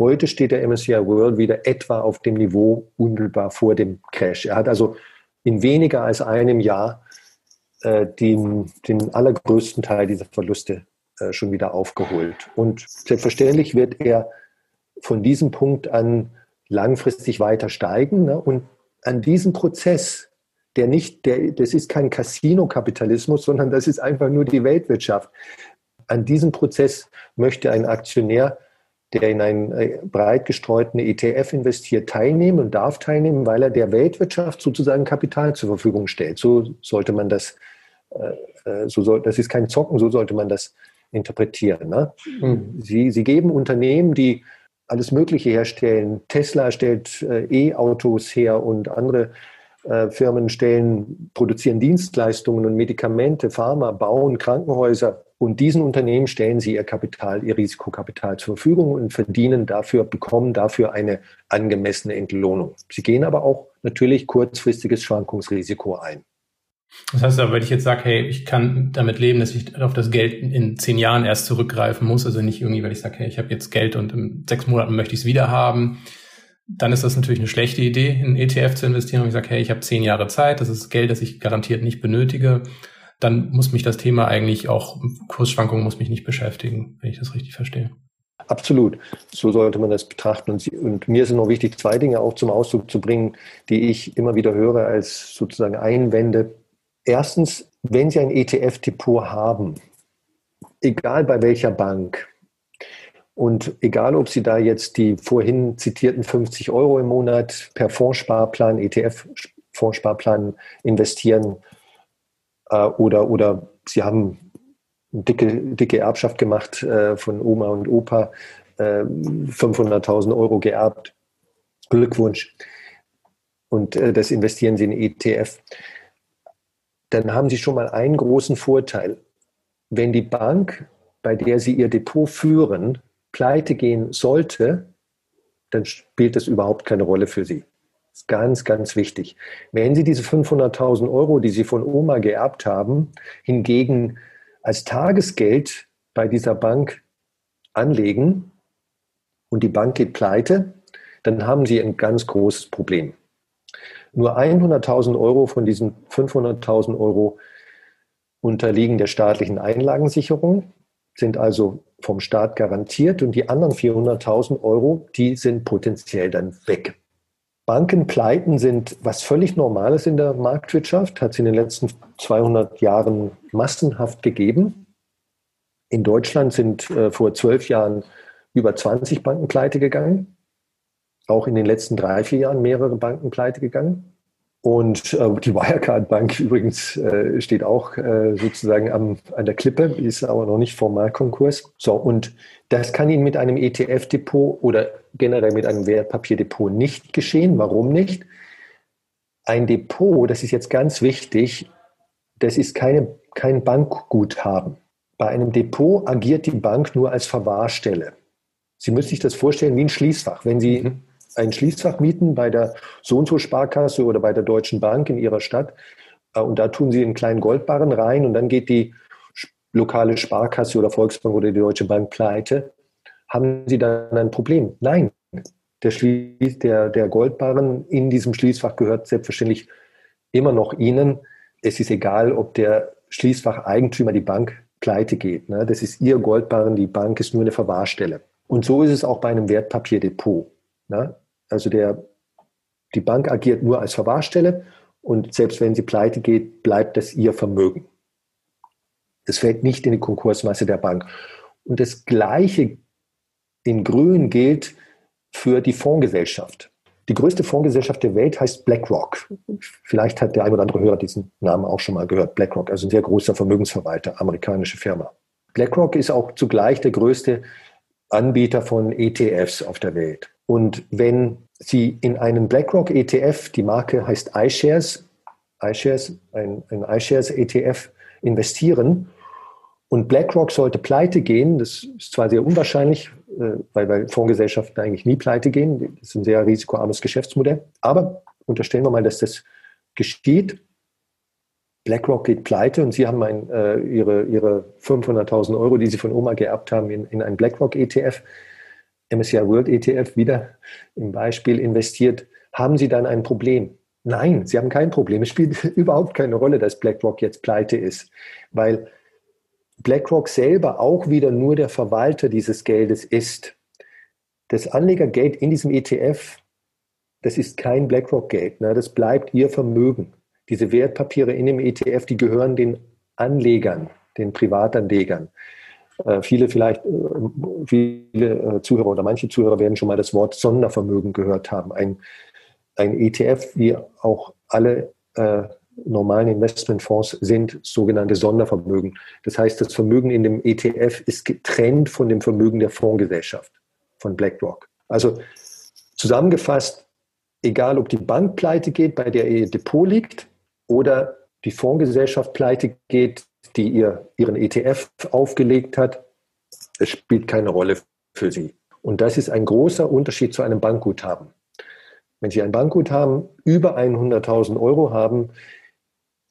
Heute steht der MSCI World wieder etwa auf dem Niveau unmittelbar vor dem Crash. Er hat also in weniger als einem Jahr äh, den, den allergrößten Teil dieser Verluste äh, schon wieder aufgeholt. Und selbstverständlich wird er von diesem Punkt an langfristig weiter steigen. Ne? Und an diesem Prozess, der nicht, der, das ist kein Casino-Kapitalismus, sondern das ist einfach nur die Weltwirtschaft. An diesem Prozess möchte ein Aktionär, der in einen äh, breit gestreuten ETF investiert, teilnehmen und darf teilnehmen, weil er der Weltwirtschaft sozusagen Kapital zur Verfügung stellt. So sollte man das, äh, äh, so soll, das ist kein Zocken, so sollte man das interpretieren. Ne? Mhm. Sie, sie geben Unternehmen, die alles Mögliche herstellen. Tesla stellt E-Autos her und andere Firmen stellen, produzieren Dienstleistungen und Medikamente, Pharma, bauen Krankenhäuser. Und diesen Unternehmen stellen sie ihr Kapital, ihr Risikokapital zur Verfügung und verdienen dafür, bekommen dafür eine angemessene Entlohnung. Sie gehen aber auch natürlich kurzfristiges Schwankungsrisiko ein. Das heißt aber, wenn ich jetzt sage, hey, ich kann damit leben, dass ich auf das Geld in zehn Jahren erst zurückgreifen muss, also nicht irgendwie, weil ich sage, hey, ich habe jetzt Geld und in sechs Monaten möchte ich es wieder haben, dann ist das natürlich eine schlechte Idee, in ETF zu investieren. Und ich sage, hey, ich habe zehn Jahre Zeit, das ist Geld, das ich garantiert nicht benötige. Dann muss mich das Thema eigentlich auch, Kursschwankungen muss mich nicht beschäftigen, wenn ich das richtig verstehe. Absolut. So sollte man das betrachten. Und, und, mir ist noch wichtig, zwei Dinge auch zum Ausdruck zu bringen, die ich immer wieder höre als sozusagen Einwände Erstens, wenn Sie ein ETF-Depot haben, egal bei welcher Bank, und egal, ob Sie da jetzt die vorhin zitierten 50 Euro im Monat per Fondssparplan, ETF-Fondssparplan investieren äh, oder, oder Sie haben eine dicke, dicke Erbschaft gemacht äh, von Oma und Opa, äh, 500.000 Euro geerbt, Glückwunsch. Und äh, das investieren Sie in ETF dann haben Sie schon mal einen großen Vorteil. Wenn die Bank, bei der Sie Ihr Depot führen, pleite gehen sollte, dann spielt das überhaupt keine Rolle für Sie. Ist ganz, ganz wichtig. Wenn Sie diese 500.000 Euro, die Sie von Oma geerbt haben, hingegen als Tagesgeld bei dieser Bank anlegen und die Bank geht pleite, dann haben Sie ein ganz großes Problem. Nur 100.000 Euro von diesen 500.000 Euro unterliegen der staatlichen Einlagensicherung, sind also vom Staat garantiert und die anderen 400.000 Euro, die sind potenziell dann weg. Bankenpleiten sind was völlig Normales in der Marktwirtschaft, hat es in den letzten 200 Jahren massenhaft gegeben. In Deutschland sind äh, vor zwölf Jahren über 20 Banken pleite gegangen auch in den letzten drei, vier Jahren mehrere Banken pleite gegangen. Und äh, die Wirecard Bank übrigens äh, steht auch äh, sozusagen am, an der Klippe, ist aber noch nicht formal Konkurs. So, und das kann Ihnen mit einem ETF-Depot oder generell mit einem Wertpapierdepot nicht geschehen. Warum nicht? Ein Depot, das ist jetzt ganz wichtig, das ist keine, kein Bankguthaben. Bei einem Depot agiert die Bank nur als Verwahrstelle. Sie müssen sich das vorstellen wie ein Schließfach. Wenn Sie mhm ein Schließfach mieten bei der so und so Sparkasse oder bei der Deutschen Bank in ihrer Stadt. Äh, und da tun sie einen kleinen Goldbarren rein und dann geht die lokale Sparkasse oder Volksbank oder die Deutsche Bank pleite. Haben sie dann ein Problem? Nein. Der, Schließ, der, der Goldbarren in diesem Schließfach gehört selbstverständlich immer noch Ihnen. Es ist egal, ob der Schließfach-Eigentümer, die Bank, pleite geht. Ne? Das ist Ihr Goldbarren, die Bank ist nur eine Verwahrstelle. Und so ist es auch bei einem Wertpapierdepot. Ne? Also der, die Bank agiert nur als Verwahrstelle und selbst wenn sie pleite geht, bleibt das ihr Vermögen. Es fällt nicht in die Konkursmasse der Bank. Und das Gleiche in Grün gilt für die Fondsgesellschaft. Die größte Fondsgesellschaft der Welt heißt BlackRock. Vielleicht hat der ein oder andere Hörer diesen Namen auch schon mal gehört. BlackRock, also ein sehr großer Vermögensverwalter, amerikanische Firma. BlackRock ist auch zugleich der größte Anbieter von ETFs auf der Welt. Und wenn Sie in einen BlackRock ETF, die Marke heißt iShares, iShares, ein, ein iShares ETF investieren und BlackRock sollte pleite gehen, das ist zwar sehr unwahrscheinlich, äh, weil, weil Fondsgesellschaften eigentlich nie pleite gehen, das ist ein sehr risikoarmes Geschäftsmodell, aber unterstellen wir mal, dass das geschieht, BlackRock geht pleite und Sie haben ein, äh, Ihre, Ihre 500.000 Euro, die Sie von Oma geerbt haben, in, in einen BlackRock ETF MSCI World ETF wieder im Beispiel investiert, haben Sie dann ein Problem? Nein, Sie haben kein Problem. Es spielt überhaupt keine Rolle, dass BlackRock jetzt pleite ist, weil BlackRock selber auch wieder nur der Verwalter dieses Geldes ist. Das Anlegergeld in diesem ETF, das ist kein BlackRock-Geld, ne? das bleibt ihr Vermögen. Diese Wertpapiere in dem ETF, die gehören den Anlegern, den Privatanlegern. Äh, viele vielleicht, äh, viele äh, Zuhörer oder manche Zuhörer werden schon mal das Wort Sondervermögen gehört haben. Ein, ein ETF, wie auch alle äh, normalen Investmentfonds sind sogenannte Sondervermögen. Das heißt, das Vermögen in dem ETF ist getrennt von dem Vermögen der Fondsgesellschaft, von BlackRock. Also zusammengefasst, egal ob die Bank pleite geht, bei der ihr Depot liegt, oder die Fondsgesellschaft pleite geht, die ihr ihren ETF aufgelegt hat, es spielt keine Rolle für sie. Und das ist ein großer Unterschied zu einem Bankguthaben. Wenn Sie ein Bankguthaben über 100.000 Euro haben,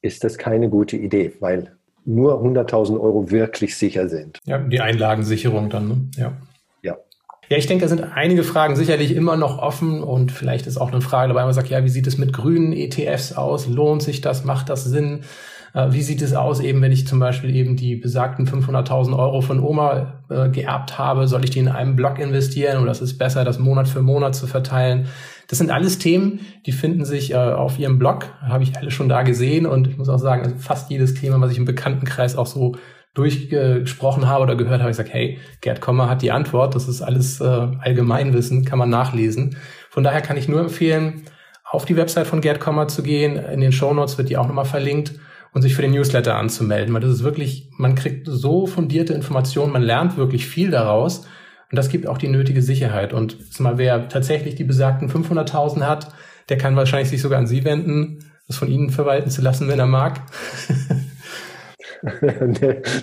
ist das keine gute Idee, weil nur 100.000 Euro wirklich sicher sind. Ja, die Einlagensicherung dann, ne? Ja. Ja. Ja, ich denke, da sind einige Fragen sicherlich immer noch offen und vielleicht ist auch eine Frage dabei, man sagt, ja, wie sieht es mit grünen ETFs aus? Lohnt sich das? Macht das Sinn? Äh, wie sieht es aus, eben wenn ich zum Beispiel eben die besagten 500.000 Euro von Oma äh, geerbt habe? Soll ich die in einem Block investieren oder ist es besser, das Monat für Monat zu verteilen? Das sind alles Themen, die finden sich äh, auf ihrem Blog, habe ich alle schon da gesehen und ich muss auch sagen, also fast jedes Thema, was ich im Bekanntenkreis auch so durchgesprochen habe oder gehört habe, ich sage, hey, Gerd Kommer hat die Antwort, das ist alles äh, Allgemeinwissen, kann man nachlesen. Von daher kann ich nur empfehlen, auf die Website von Gerd Kommer zu gehen. In den Show Notes wird die auch nochmal verlinkt und sich für den Newsletter anzumelden, weil das ist wirklich, man kriegt so fundierte Informationen, man lernt wirklich viel daraus und das gibt auch die nötige Sicherheit. Und mal, wer tatsächlich die besagten 500.000 hat, der kann wahrscheinlich sich sogar an Sie wenden, das von Ihnen verwalten zu lassen, wenn er mag.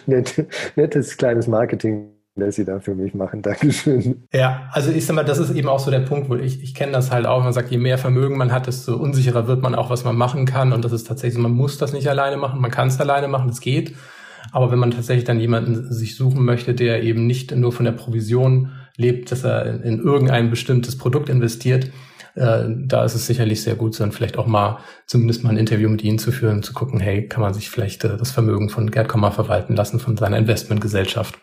Net, nettes kleines Marketing das Sie da für mich machen. Dankeschön. Ja, also ich sag mal, das ist eben auch so der Punkt, wo ich, ich kenne das halt auch. Man sagt, je mehr Vermögen man hat, desto unsicherer wird man auch, was man machen kann. Und das ist tatsächlich, man muss das nicht alleine machen, man kann es alleine machen, das geht. Aber wenn man tatsächlich dann jemanden sich suchen möchte, der eben nicht nur von der Provision lebt, dass er in, in irgendein bestimmtes Produkt investiert, äh, da ist es sicherlich sehr gut, dann vielleicht auch mal zumindest mal ein Interview mit Ihnen zu führen, zu gucken, hey, kann man sich vielleicht äh, das Vermögen von Gerd Kommer verwalten lassen von seiner Investmentgesellschaft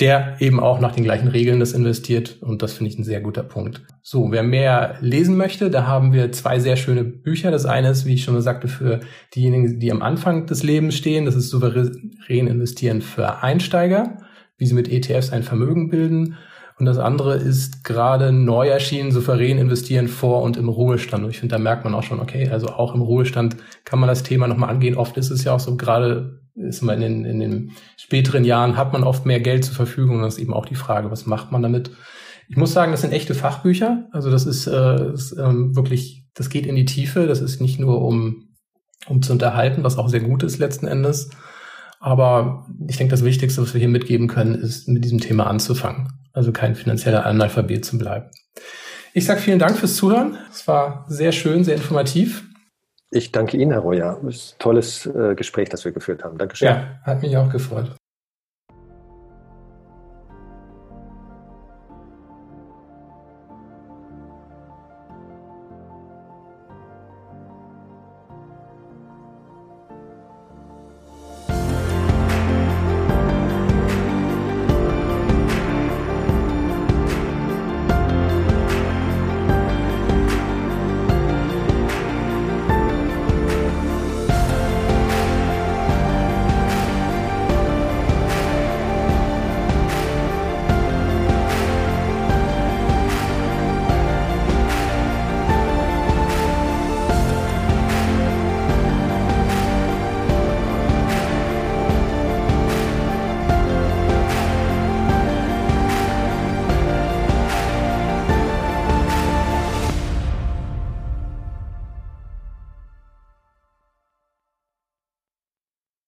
der eben auch nach den gleichen Regeln das investiert. Und das finde ich ein sehr guter Punkt. So, wer mehr lesen möchte, da haben wir zwei sehr schöne Bücher. Das eine ist, wie ich schon sagte, für diejenigen, die am Anfang des Lebens stehen. Das ist souverän investieren für Einsteiger, wie sie mit ETFs ein Vermögen bilden. Und das andere ist gerade neu erschienen, souverän investieren vor und im Ruhestand. Und ich finde, da merkt man auch schon, okay, also auch im Ruhestand kann man das Thema nochmal angehen. Oft ist es ja auch so, gerade ist man in, in den späteren Jahren hat man oft mehr Geld zur Verfügung. Das ist eben auch die Frage, was macht man damit? Ich muss sagen, das sind echte Fachbücher. Also das ist, äh, ist ähm, wirklich, das geht in die Tiefe. Das ist nicht nur um, um zu unterhalten, was auch sehr gut ist letzten Endes. Aber ich denke, das Wichtigste, was wir hier mitgeben können, ist, mit diesem Thema anzufangen. Also kein finanzieller Analphabet zu bleiben. Ich sage vielen Dank fürs Zuhören. Es war sehr schön, sehr informativ. Ich danke Ihnen, Herr Royer. Tolles äh, Gespräch, das wir geführt haben. Dankeschön. Ja, hat mich auch gefreut.